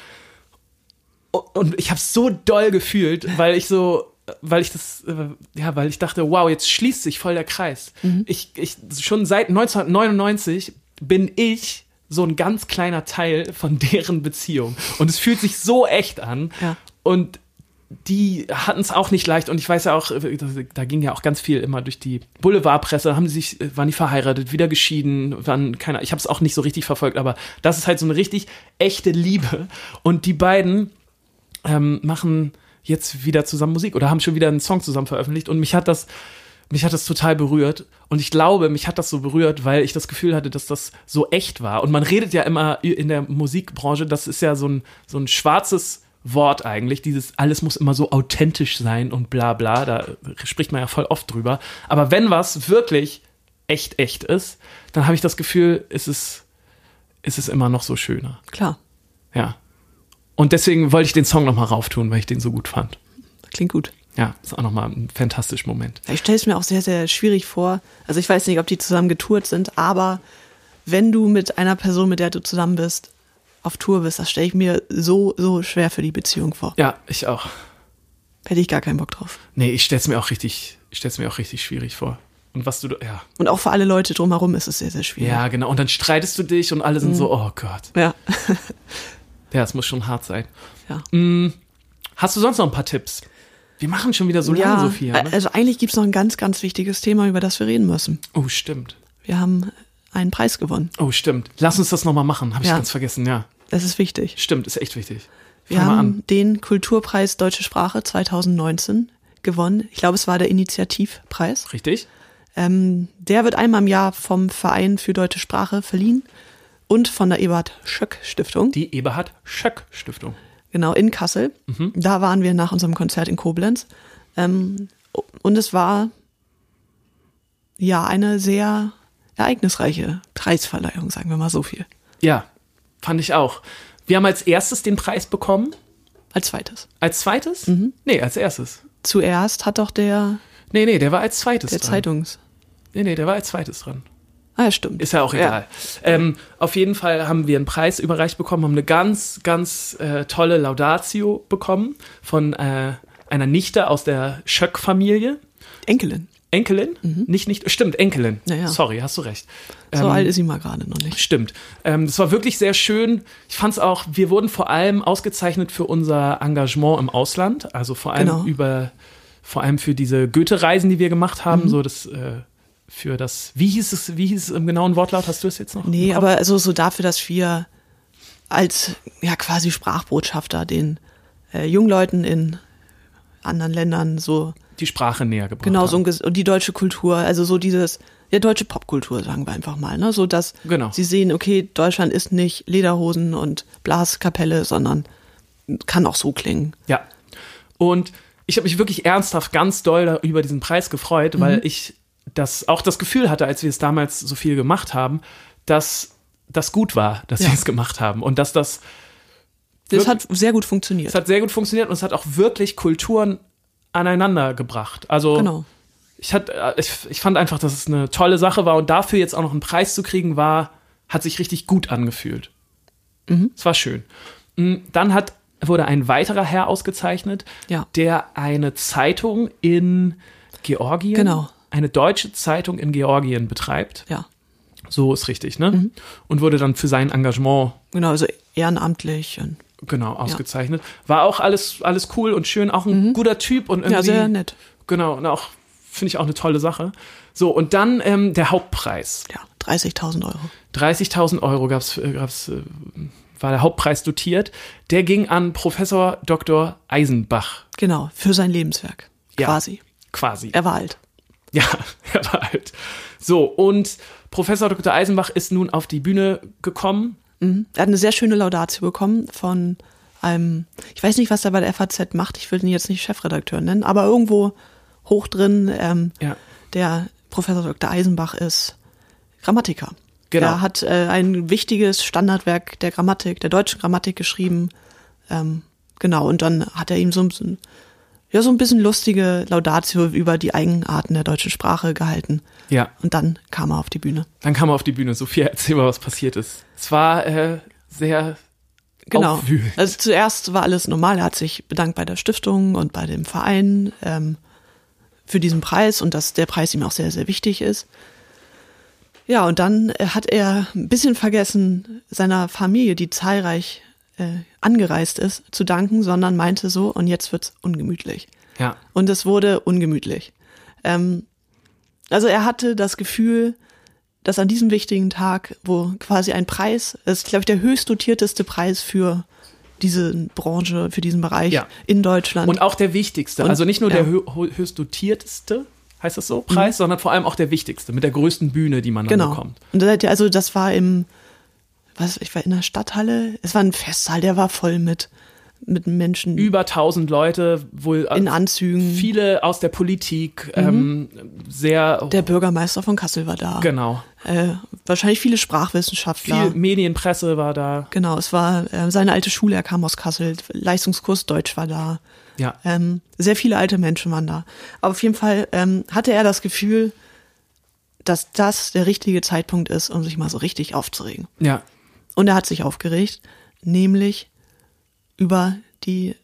und ich habe so doll gefühlt, weil ich so, weil ich das, äh, ja, weil ich dachte, wow, jetzt schließt sich voll der Kreis. Ich, ich, schon seit 1999 bin ich so ein ganz kleiner Teil von deren Beziehung. Und es fühlt sich so echt an. Ja. Und die hatten es auch nicht leicht. Und ich weiß ja auch, äh, da, ging ja auch ganz viel immer durch die Boulevardpresse, haben sie sich, äh, waren die verheiratet, wieder geschieden, waren keine, ich habe es auch nicht so richtig verfolgt, aber das ist halt so eine richtig echte Liebe. Und die beiden ähm, machen jetzt wieder zusammen Musik oder haben schon wieder einen Song zusammen veröffentlicht. Und mich hat das mich hat das total berührt. Und ich glaube, mich hat das so berührt, weil ich das Gefühl hatte, dass das so echt war. Und man redet ja immer in der Musikbranche, das ist ja so ein so ein schwarzes Wort eigentlich, dieses alles muss immer so authentisch sein und bla bla, da spricht man ja voll oft drüber. Aber wenn was wirklich echt, echt ist, dann habe ich das Gefühl, ist es, ist es immer noch so schöner. Klar. Ja. Und deswegen wollte ich den Song nochmal rauftun, weil ich den so gut fand. Klingt gut. Ja, ist auch nochmal ein fantastischer Moment. Ich stelle es mir auch sehr, sehr schwierig vor. Also ich weiß nicht, ob die zusammen getourt sind, aber wenn du mit einer Person, mit der du zusammen bist, auf Tour bist, das stelle ich mir so, so schwer für die Beziehung vor. Ja, ich auch. Hätte ich gar keinen Bock drauf. Nee, ich stell's mir auch richtig, ich stell's mir auch richtig schwierig vor. Und was du, ja. Und auch für alle Leute drumherum ist es sehr, sehr schwierig. Ja, genau. Und dann streitest du dich und alle sind so, oh Gott. Ja. Ja, es muss schon hart sein. ja. Hast du sonst noch ein paar Tipps? Wir machen schon wieder so lange, ja, Sophia. Ne? also eigentlich gibt es noch ein ganz, ganz wichtiges Thema, über das wir reden müssen. Oh, stimmt. Wir haben einen Preis gewonnen. Oh, stimmt. Lass uns das nochmal machen. Habe ich Ja. ganz vergessen, ja. Das ist wichtig. Stimmt, ist echt wichtig. Wir Fang mal haben den Kulturpreis Deutsche Sprache 2019 gewonnen. Ich glaube, es war der Initiativpreis. Richtig? Ähm, der wird einmal im Jahr vom Verein für deutsche Sprache verliehen und von der Eberhard Schöck Stiftung. Die Eberhard Schöck Stiftung. Genau, in Kassel. Da waren wir nach unserem Konzert in Koblenz. Ähm, und es war ja eine sehr ereignisreiche Preisverleihung, sagen wir mal so viel. Ja, fand ich auch. Wir haben als erstes den Preis bekommen. Als zweites. Als zweites? Mhm. Nee, als erstes. Zuerst hat doch der, Nee, nee, der war als zweites der dran. Zeitungs. Nee, nee, der war als zweites dran. Ah, ja, stimmt. Ist ja auch egal. Ähm, auf jeden Fall haben wir einen Preis überreicht bekommen, haben eine ganz, ganz äh, tolle Laudatio bekommen von äh, einer Nichte aus der Schöck-Familie. Enkelin. Enkelin? Nicht, nicht, stimmt, Enkelin. Ja, ja. Sorry, hast du recht. So Ähm, alt ist sie mal gerade noch nicht. Stimmt. Ähm, das war wirklich sehr schön. Ich fand es auch, wir wurden vor allem ausgezeichnet für unser Engagement im Ausland. Also vor allem Genau. über, vor allem für diese Goethe-Reisen, die wir gemacht haben. Mhm. So das, äh, für das, wie hieß es, wie hieß es im genauen Wortlaut? Hast du es jetzt noch? Nee, aber also so dafür, dass wir als ja quasi Sprachbotschafter den äh, Jungleuten in anderen Ländern so die Sprache näher gebracht genau so haben. ein Ges- und die deutsche Kultur, also so dieses ja deutsche Popkultur sagen wir einfach mal, ne, so dass Genau. sie sehen, okay, Deutschland ist nicht Lederhosen und Blaskapelle, sondern kann auch so klingen. Ja. Und ich habe mich wirklich ernsthaft ganz doll über diesen Preis gefreut, Mhm. weil ich das auch das Gefühl hatte, als wir es damals so viel gemacht haben, dass das gut war, dass Ja. wir es gemacht haben und dass das Das hat sehr gut funktioniert. es hat sehr gut funktioniert und es hat auch wirklich Kulturen aneinander gebracht. Also genau. ich, hat, äh, ich, ich fand einfach, dass es eine tolle Sache war und dafür jetzt auch noch einen Preis zu kriegen war, hat sich richtig gut angefühlt. Mhm. Es war schön. Mm, Dann hat, wurde ein weiterer Herr ausgezeichnet, Ja. der eine Zeitung in Georgien, Genau. eine deutsche Zeitung in Georgien betreibt. Ja. So ist richtig, ne? Mhm. Und wurde dann für sein Engagement Genau, also ehrenamtlich und genau ausgezeichnet. War auch alles, alles cool und schön, auch ein guter Typ und irgendwie. Mhm. ja, sehr nett. Genau, und auch finde ich auch eine tolle Sache. So, und dann ähm, der Hauptpreis. Ja, 30.000 Euro. 30.000 Euro gab's, äh, gab's, äh, war der Hauptpreis dotiert. Der ging an Professor Dr. Eisenbach. Genau, für sein Lebenswerk. Ja. Quasi. Quasi. Er war alt. Ja, er war alt. So, und Professor Dr. Eisenbach ist nun auf die Bühne gekommen. Mhm. Er hat eine sehr schöne Laudatio bekommen von einem, ich weiß nicht, was er bei der FAZ macht, ich will ihn jetzt nicht Chefredakteur nennen, aber irgendwo hoch drin, ähm, Ja. der Professor Dr. Eisenbach ist Grammatiker. Genau. Er hat äh, ein wichtiges Standardwerk der Grammatik, der deutschen Grammatik geschrieben. Ähm, genau, und dann hat er ihm so ein bisschen, ja, so ein bisschen lustige Laudatio über die Eigenarten der deutschen Sprache gehalten. Ja. Und dann kam er auf die Bühne. Dann kam er auf die Bühne. Sophia, erzähl mal, was passiert ist. Es war äh, sehr Genau. aufwühlend. Also zuerst war alles normal. Er hat sich bedankt bei der Stiftung und bei dem Verein ähm, für diesen Preis und dass der Preis ihm auch sehr, sehr wichtig ist. Ja, und dann hat er ein bisschen vergessen, seiner Familie, die zahlreich äh, angereist ist, zu danken, sondern meinte so, und jetzt wird's ungemütlich. Ja. Und es wurde ungemütlich. Ähm, also er hatte das Gefühl, dass an diesem wichtigen Tag, wo quasi ein Preis, das ist, glaube ich, der höchst dotierteste Preis für diese Branche, für diesen Bereich Ja. in Deutschland. Und auch der wichtigste. Und- also nicht nur ja. der hö hö- höchst dotierteste, heißt das so, Preis, sondern vor allem auch der wichtigste, mit der größten Bühne, die man dann genau. bekommt. Und also das war im, was, ich war in der Stadthalle, es war ein Festsaal, der war voll mit, mit Menschen Über 1000 Leute, wohl äh, in Anzügen. viele aus der Politik, ähm, sehr, Der Bürgermeister von Kassel war da. genau, Äh, wahrscheinlich viele Sprachwissenschaftler. viel Medienpresse war da, Genau, es war äh, seine alte Schule, er kam aus Kassel, Leistungskurs Deutsch war da. ja, Ähm, sehr viele alte Menschen waren da. Aber auf jeden Fall ähm, hatte er das Gefühl, dass das der richtige Zeitpunkt ist, um sich mal so richtig aufzuregen. ja, Und er hat sich aufgeregt, nämlich über die,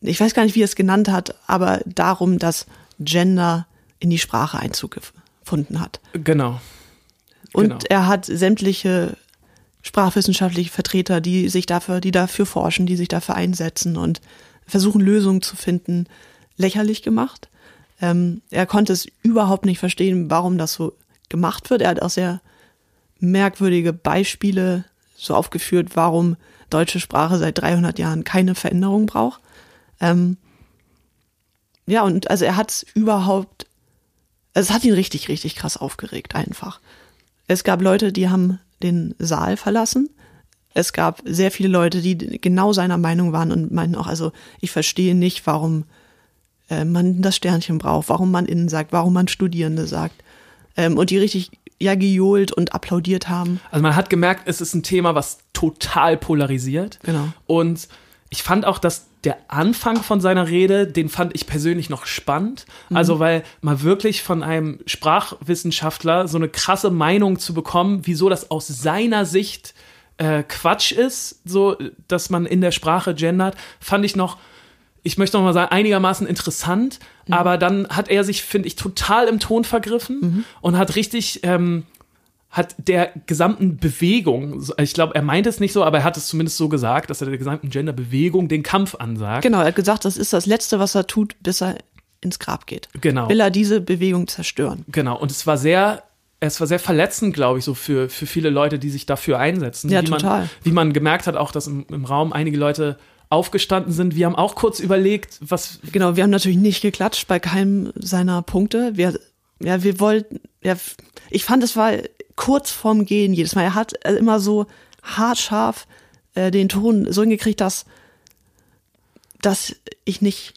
ich weiß gar nicht, wie er es genannt hat, aber darum, dass Gender in die Sprache Einzug gefunden hat. genau, Und Genau. er hat sämtliche sprachwissenschaftliche Vertreter, die sich dafür, die dafür forschen, die sich dafür einsetzen und versuchen Lösungen zu finden, lächerlich gemacht. Ähm, er konnte es überhaupt nicht verstehen, warum das so gemacht wird. Er hat auch sehr merkwürdige Beispiele so aufgeführt, warum deutsche Sprache seit 300 Jahren keine Veränderung braucht. Ähm, ja, und also er hat es überhaupt, also es hat ihn richtig, richtig krass aufgeregt einfach. Es gab Leute, die haben den Saal verlassen. Es gab sehr viele Leute, die genau seiner Meinung waren und meinten auch, also ich verstehe nicht, warum äh, man das Sternchen braucht, warum man innen sagt, warum man Studierende sagt. Ähm, und die richtig ja gejohlt und applaudiert haben. Also man hat gemerkt, es ist ein Thema, was total polarisiert. Genau. Und ich fand auch, dass der Anfang von seiner Rede, den fand ich persönlich noch spannend. Mhm. Also, weil mal wirklich von einem Sprachwissenschaftler so eine krasse Meinung zu bekommen, wieso das aus seiner Sicht äh, Quatsch ist, so, dass man in der Sprache gendert, fand ich noch, ich möchte noch mal sagen, einigermaßen interessant. Mhm. Aber dann hat er sich, finde ich, total im Ton vergriffen Mhm. und hat richtig, ähm, hat der gesamten Bewegung, ich glaube, er meint es nicht so, aber er hat es zumindest so gesagt, dass er der gesamten Genderbewegung den Kampf ansagt. Genau, er hat gesagt, das ist das Letzte, was er tut, bis er ins Grab geht. Genau. Will er diese Bewegung zerstören. Genau. Und es war sehr, es war sehr verletzend, glaube ich, so für, für viele Leute, die sich dafür einsetzen. Ja, wie total. Man, wie man gemerkt hat, auch, dass im, im Raum einige Leute aufgestanden sind. Wir haben auch kurz überlegt, was, Genau, wir haben natürlich nicht geklatscht bei keinem seiner Punkte. Wir, ja, wir wollten, ja, ich fand, es war kurz vorm Gehen jedes Mal. Er hat äh, immer so haarscharf äh, den Ton so hingekriegt, dass, dass ich nicht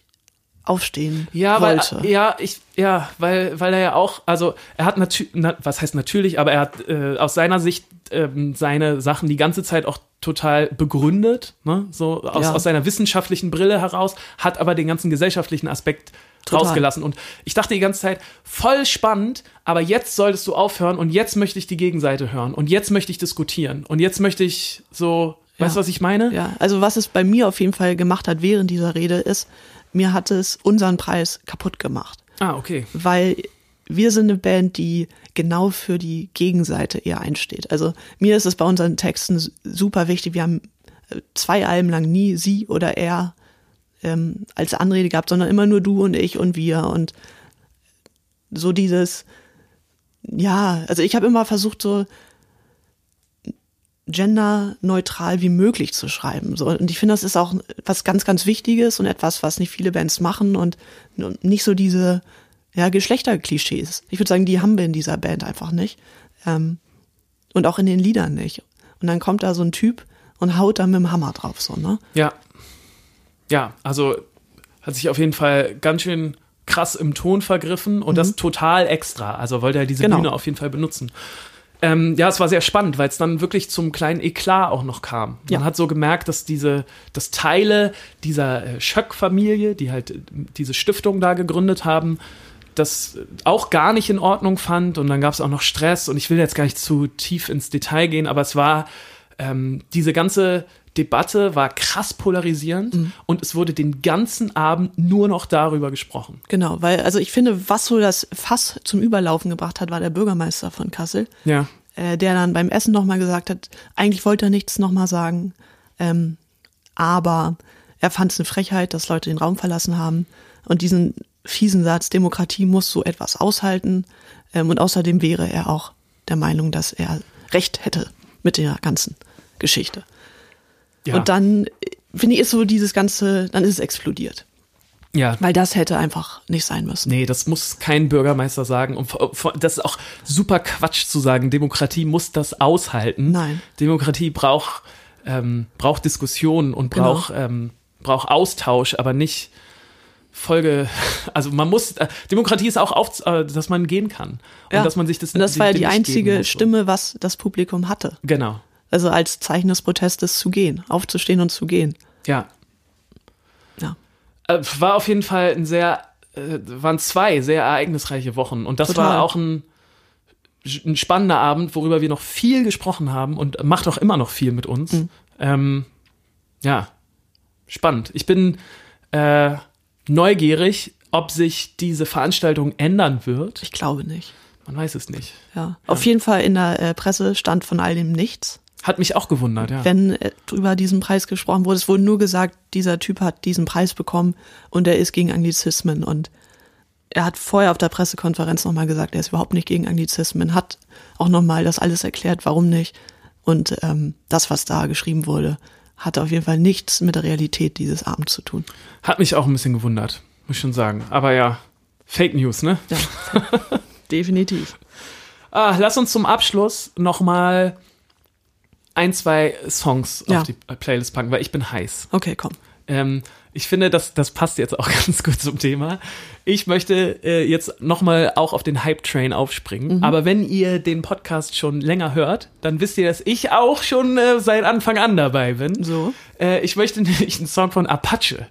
aufstehen Ja, wollte. weil ja, ich ja, weil weil er ja auch, also er hat natürlich, na, was heißt natürlich, aber er hat äh, aus seiner Sicht ähm, seine Sachen die ganze Zeit auch total begründet, ne? So aus, Ja. aus seiner wissenschaftlichen Brille heraus, hat aber den ganzen gesellschaftlichen Aspekt Total. rausgelassen. Und ich dachte die ganze Zeit, voll spannend, aber jetzt solltest du aufhören und jetzt möchte ich die Gegenseite hören und jetzt möchte ich diskutieren und jetzt möchte ich so, weißt du, Ja. was ich meine? Ja, also was es bei mir auf jeden Fall gemacht hat während dieser Rede ist, mir hat es unseren Preis kaputt gemacht. Ah, okay. weil wir sind eine Band, die genau für die Gegenseite eher einsteht. Also mir ist es bei unseren Texten super wichtig. Wir haben äh, zwei Alben lang nie sie oder er ähm, als Anrede gehabt, sondern immer nur du und ich und wir und so dieses, ja, also ich habe immer versucht so genderneutral wie möglich zu schreiben. So. Und ich finde, das ist auch was ganz, ganz Wichtiges und etwas, was nicht viele Bands machen und nicht so diese ja, Geschlechterklischees. Ich würde sagen, die haben wir in dieser Band einfach nicht. Ähm, und auch in den Liedern nicht. Und dann kommt da so ein Typ und haut da mit dem Hammer drauf, so, ne? Ja. Ja, also hat sich auf jeden Fall ganz schön krass im Ton vergriffen und das total extra. Also wollte er diese Genau. Bühne auf jeden Fall benutzen. Ähm, ja, es war sehr spannend, weil es dann wirklich zum kleinen Eklat auch noch kam. Man Ja. hat so gemerkt, dass diese, dass Teile dieser äh, Schöck-Familie, die halt äh, diese Stiftung da gegründet haben, das auch gar nicht in Ordnung fand und dann gab es auch noch Stress und ich will jetzt gar nicht zu tief ins Detail gehen, aber es war ähm, diese ganze Debatte war krass polarisierend und es wurde den ganzen Abend nur noch darüber gesprochen. Genau, weil, also ich finde, was so das Fass zum Überlaufen gebracht hat, war der Bürgermeister von Kassel. Ja. äh, der dann beim Essen nochmal gesagt hat, eigentlich wollte er nichts nochmal sagen, ähm, aber er fand es eine Frechheit, dass Leute den Raum verlassen haben und diesen fiesen Satz, Demokratie muss so etwas aushalten ähm, und außerdem wäre er auch der Meinung, dass er Recht hätte mit der ganzen Geschichte. Ja. Und dann, äh, finde ich, ist so dieses Ganze, dann ist es explodiert, ja. weil das hätte einfach nicht sein müssen. Nee, das muss kein Bürgermeister sagen. Und das ist auch super Quatsch zu sagen. Demokratie muss das aushalten. Nein. Demokratie braucht, ähm, braucht Diskussion und Genau. braucht, ähm, braucht Austausch, aber nicht Folge. Also man muss, äh, Demokratie ist auch, auf, äh, dass man gehen kann. Und Ja. dass man sich das Und das war ja die einzige. Stimme, was das Publikum hatte. Genau. Also als Zeichen des Protestes zu gehen, aufzustehen und zu gehen. Ja. Ja. Äh, war auf jeden Fall ein sehr, äh, waren zwei sehr ereignisreiche Wochen. Und das Total. war auch ein, ein spannender Abend, worüber wir noch viel gesprochen haben und macht auch immer noch viel mit uns. Mhm. Ähm, ja, spannend. Ich bin äh, neugierig, ob sich diese Veranstaltung ändern wird. Ich glaube nicht. Man weiß es nicht. Ja. Auf jeden Fall in der äh, Presse stand von all dem nichts. Hat mich auch gewundert, ja. Wenn äh, über diesen Preis gesprochen wurde, es wurde nur gesagt, dieser Typ hat diesen Preis bekommen und er ist gegen Anglizismen und er hat vorher auf der Pressekonferenz nochmal gesagt, er ist überhaupt nicht gegen Anglizismen, hat auch nochmal das alles erklärt, warum nicht. Und ähm, das, was da geschrieben wurde, hatte auf jeden Fall nichts mit der Realität dieses Abends zu tun. Hat mich auch ein bisschen gewundert, muss ich schon sagen. Aber ja, Fake News, ne? Ja, definitiv. Ah, lass uns zum Abschluss nochmal ein, zwei Songs Ja. auf die Playlist packen, weil ich bin heiß. Okay, komm. Ähm, ich finde, das, das passt jetzt auch ganz gut zum Thema. Ich möchte äh, jetzt nochmal auch auf den Hype-Train aufspringen. Aber wenn ihr den Podcast schon länger hört, dann wisst ihr, dass ich auch schon äh, seit Anfang an dabei bin. So. Äh, ich möchte nämlich einen Song von Apache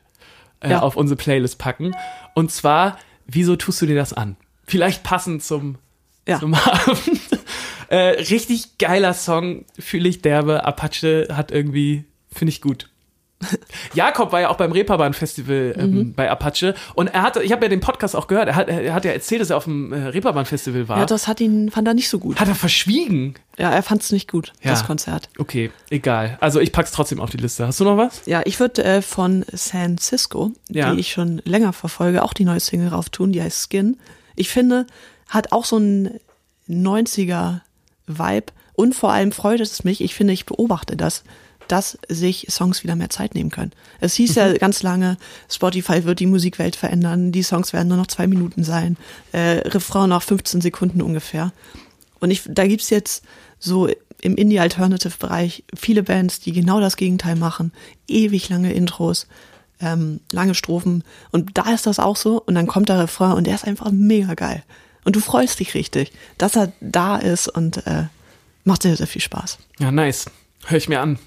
äh, Ja. auf unsere Playlist packen. Und zwar, wieso tust du dir das an? Vielleicht passend zum, Ja. zum Abend. Äh, richtig geiler Song, fühle ich derbe. Apache hat irgendwie, finde ich gut. Jakob war ja auch beim Reeperbahn Festival ähm, Mhm. bei Apache und er hatte, ich habe ja den Podcast auch gehört, er hat, er hat ja erzählt, dass er auf dem äh, Reeperbahn Festival war. Ja, das hat ihn, fand er nicht so gut. hat er verschwiegen? Ja, er fand es nicht gut, Ja. das Konzert. Okay, egal. Also ich pack's trotzdem auf die Liste. Hast du noch was? Ja, ich würde äh, von San Cisco, Ja. die ich schon länger verfolge, auch die neue Single rauf tun, die heißt Skin. Ich finde, hat auch so einen 90er-Vibe und vor allem freut es mich, ich finde, ich beobachte das, dass sich Songs wieder mehr Zeit nehmen können. Es hieß ja ganz lange, Spotify wird die Musikwelt verändern, die Songs werden nur noch zwei Minuten sein, äh, Refrain nach 15 Sekunden ungefähr. Und ich, da gibt's jetzt so im Indie-Alternative-Bereich viele Bands, die genau das Gegenteil machen. Ewig lange Intros, ähm, lange Strophen. Und da ist das auch so. Und dann kommt der Refrain und der ist einfach mega geil. Und du freust dich richtig, dass er da ist und äh, macht sehr, sehr viel Spaß. Ja, nice. Hör ich mir an.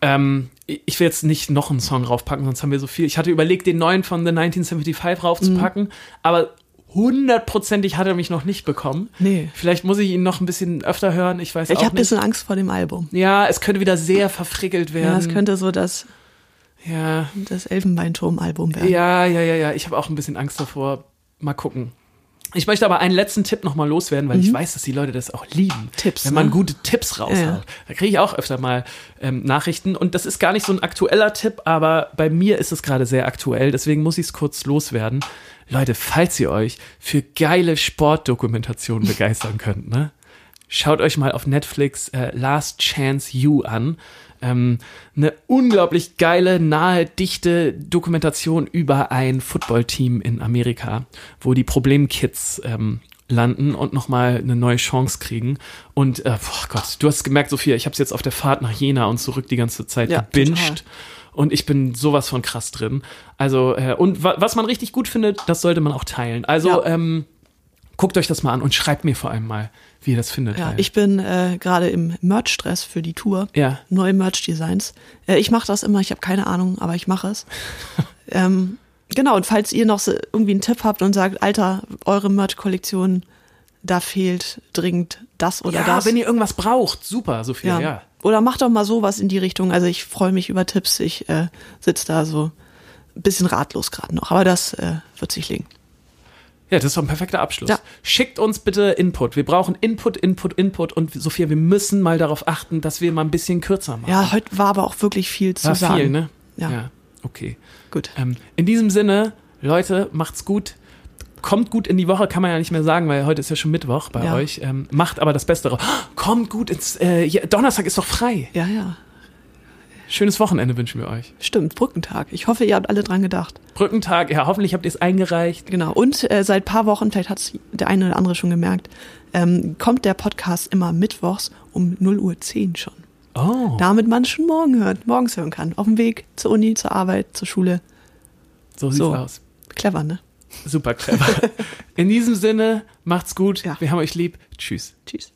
Ähm, ich will jetzt nicht noch einen Song raufpacken, sonst haben wir so viel. Ich hatte überlegt, den neuen von The 1975 raufzupacken, aber hundertprozentig hat er mich noch nicht bekommen. Nee. Vielleicht muss ich ihn noch ein bisschen öfter hören, ich weiß Ich auch habe ein nicht. bisschen Angst vor dem Album. ja, es könnte wieder sehr verfrickelt werden. Ja, es könnte so das, ja, das Elfenbeinturm-Album werden. ja, ja, ja, ja. Ich habe auch ein bisschen Angst davor. Mal gucken. Ich möchte aber einen letzten Tipp nochmal loswerden, weil ich weiß, dass die Leute das auch lieben. Mhm. Tipps, Wenn man ne? gute Tipps raushaut. Ja. Da kriege ich auch öfter mal ähm, Nachrichten. Und das ist gar nicht so ein aktueller Tipp, aber bei mir ist es gerade sehr aktuell. Deswegen muss ich es kurz loswerden. Leute, falls ihr euch für geile Sportdokumentationen begeistern könnt, ne? Schaut euch mal auf Netflix äh, Last Chance You an. Ähm, eine unglaublich geile, nahe, dichte Dokumentation über ein Footballteam in Amerika, wo die Problemkids ähm, landen und nochmal eine neue Chance kriegen. Und, äh, boah Gott, du hast gemerkt, Sophia, ich habe es jetzt auf der Fahrt nach Jena und zurück die ganze Zeit Ja, gebinged. Und ich bin sowas von krass drin. Also, äh, und wa was man richtig gut findet, das sollte man auch teilen. Also, Ja. ähm, guckt euch das mal an und schreibt mir vor allem mal, wie ihr das findet. Ja, ich bin äh, gerade im Merch-Stress für die Tour. Ja. Neue Merch-Designs. Äh, ich mache das immer, ich habe keine Ahnung, aber ich mache es. ähm, genau, und falls ihr noch so irgendwie einen Tipp habt und sagt, Alter, eure Merch-Kollektion, da fehlt dringend das oder ja, das. wenn ihr irgendwas braucht, super, Sophia, ja. Oder macht doch mal sowas in die Richtung. Also ich freue mich über Tipps. Ich äh, sitze da so ein bisschen ratlos gerade noch. Aber das äh, wird sich legen. Ja, das ist doch ein perfekter Abschluss. Ja. Schickt uns bitte Input. Wir brauchen Input, Input, Input. Und Sophia, wir müssen mal darauf achten, dass wir mal ein bisschen kürzer machen. Ja, heute war aber auch wirklich viel zu War sagen. viel, ne? Ja. okay. Gut. Ähm, in diesem Sinne, Leute, macht's gut. Kommt gut in die Woche, kann man ja nicht mehr sagen, weil heute ist ja schon Mittwoch bei Ja. euch. Ähm, macht aber das Beste drauf. Kommt gut ins. Äh, ja, Donnerstag ist doch frei. Ja, ja. Schönes Wochenende wünschen wir euch. Stimmt, Brückentag. Ich hoffe, ihr habt alle dran gedacht. Brückentag, ja, hoffentlich habt ihr es eingereicht. Genau. Und äh, seit paar Wochen, vielleicht hat der eine oder andere schon gemerkt, ähm, kommt der Podcast immer mittwochs um 0 Uhr 10 schon. Oh, Damit man es schon morgen hört, morgens hören kann. Auf dem Weg zur Uni, zur Arbeit, zur Schule. so sieht's So. aus. Clever, ne? Super clever. In diesem Sinne, macht's gut. Ja. Wir haben euch lieb. Tschüss. Tschüss.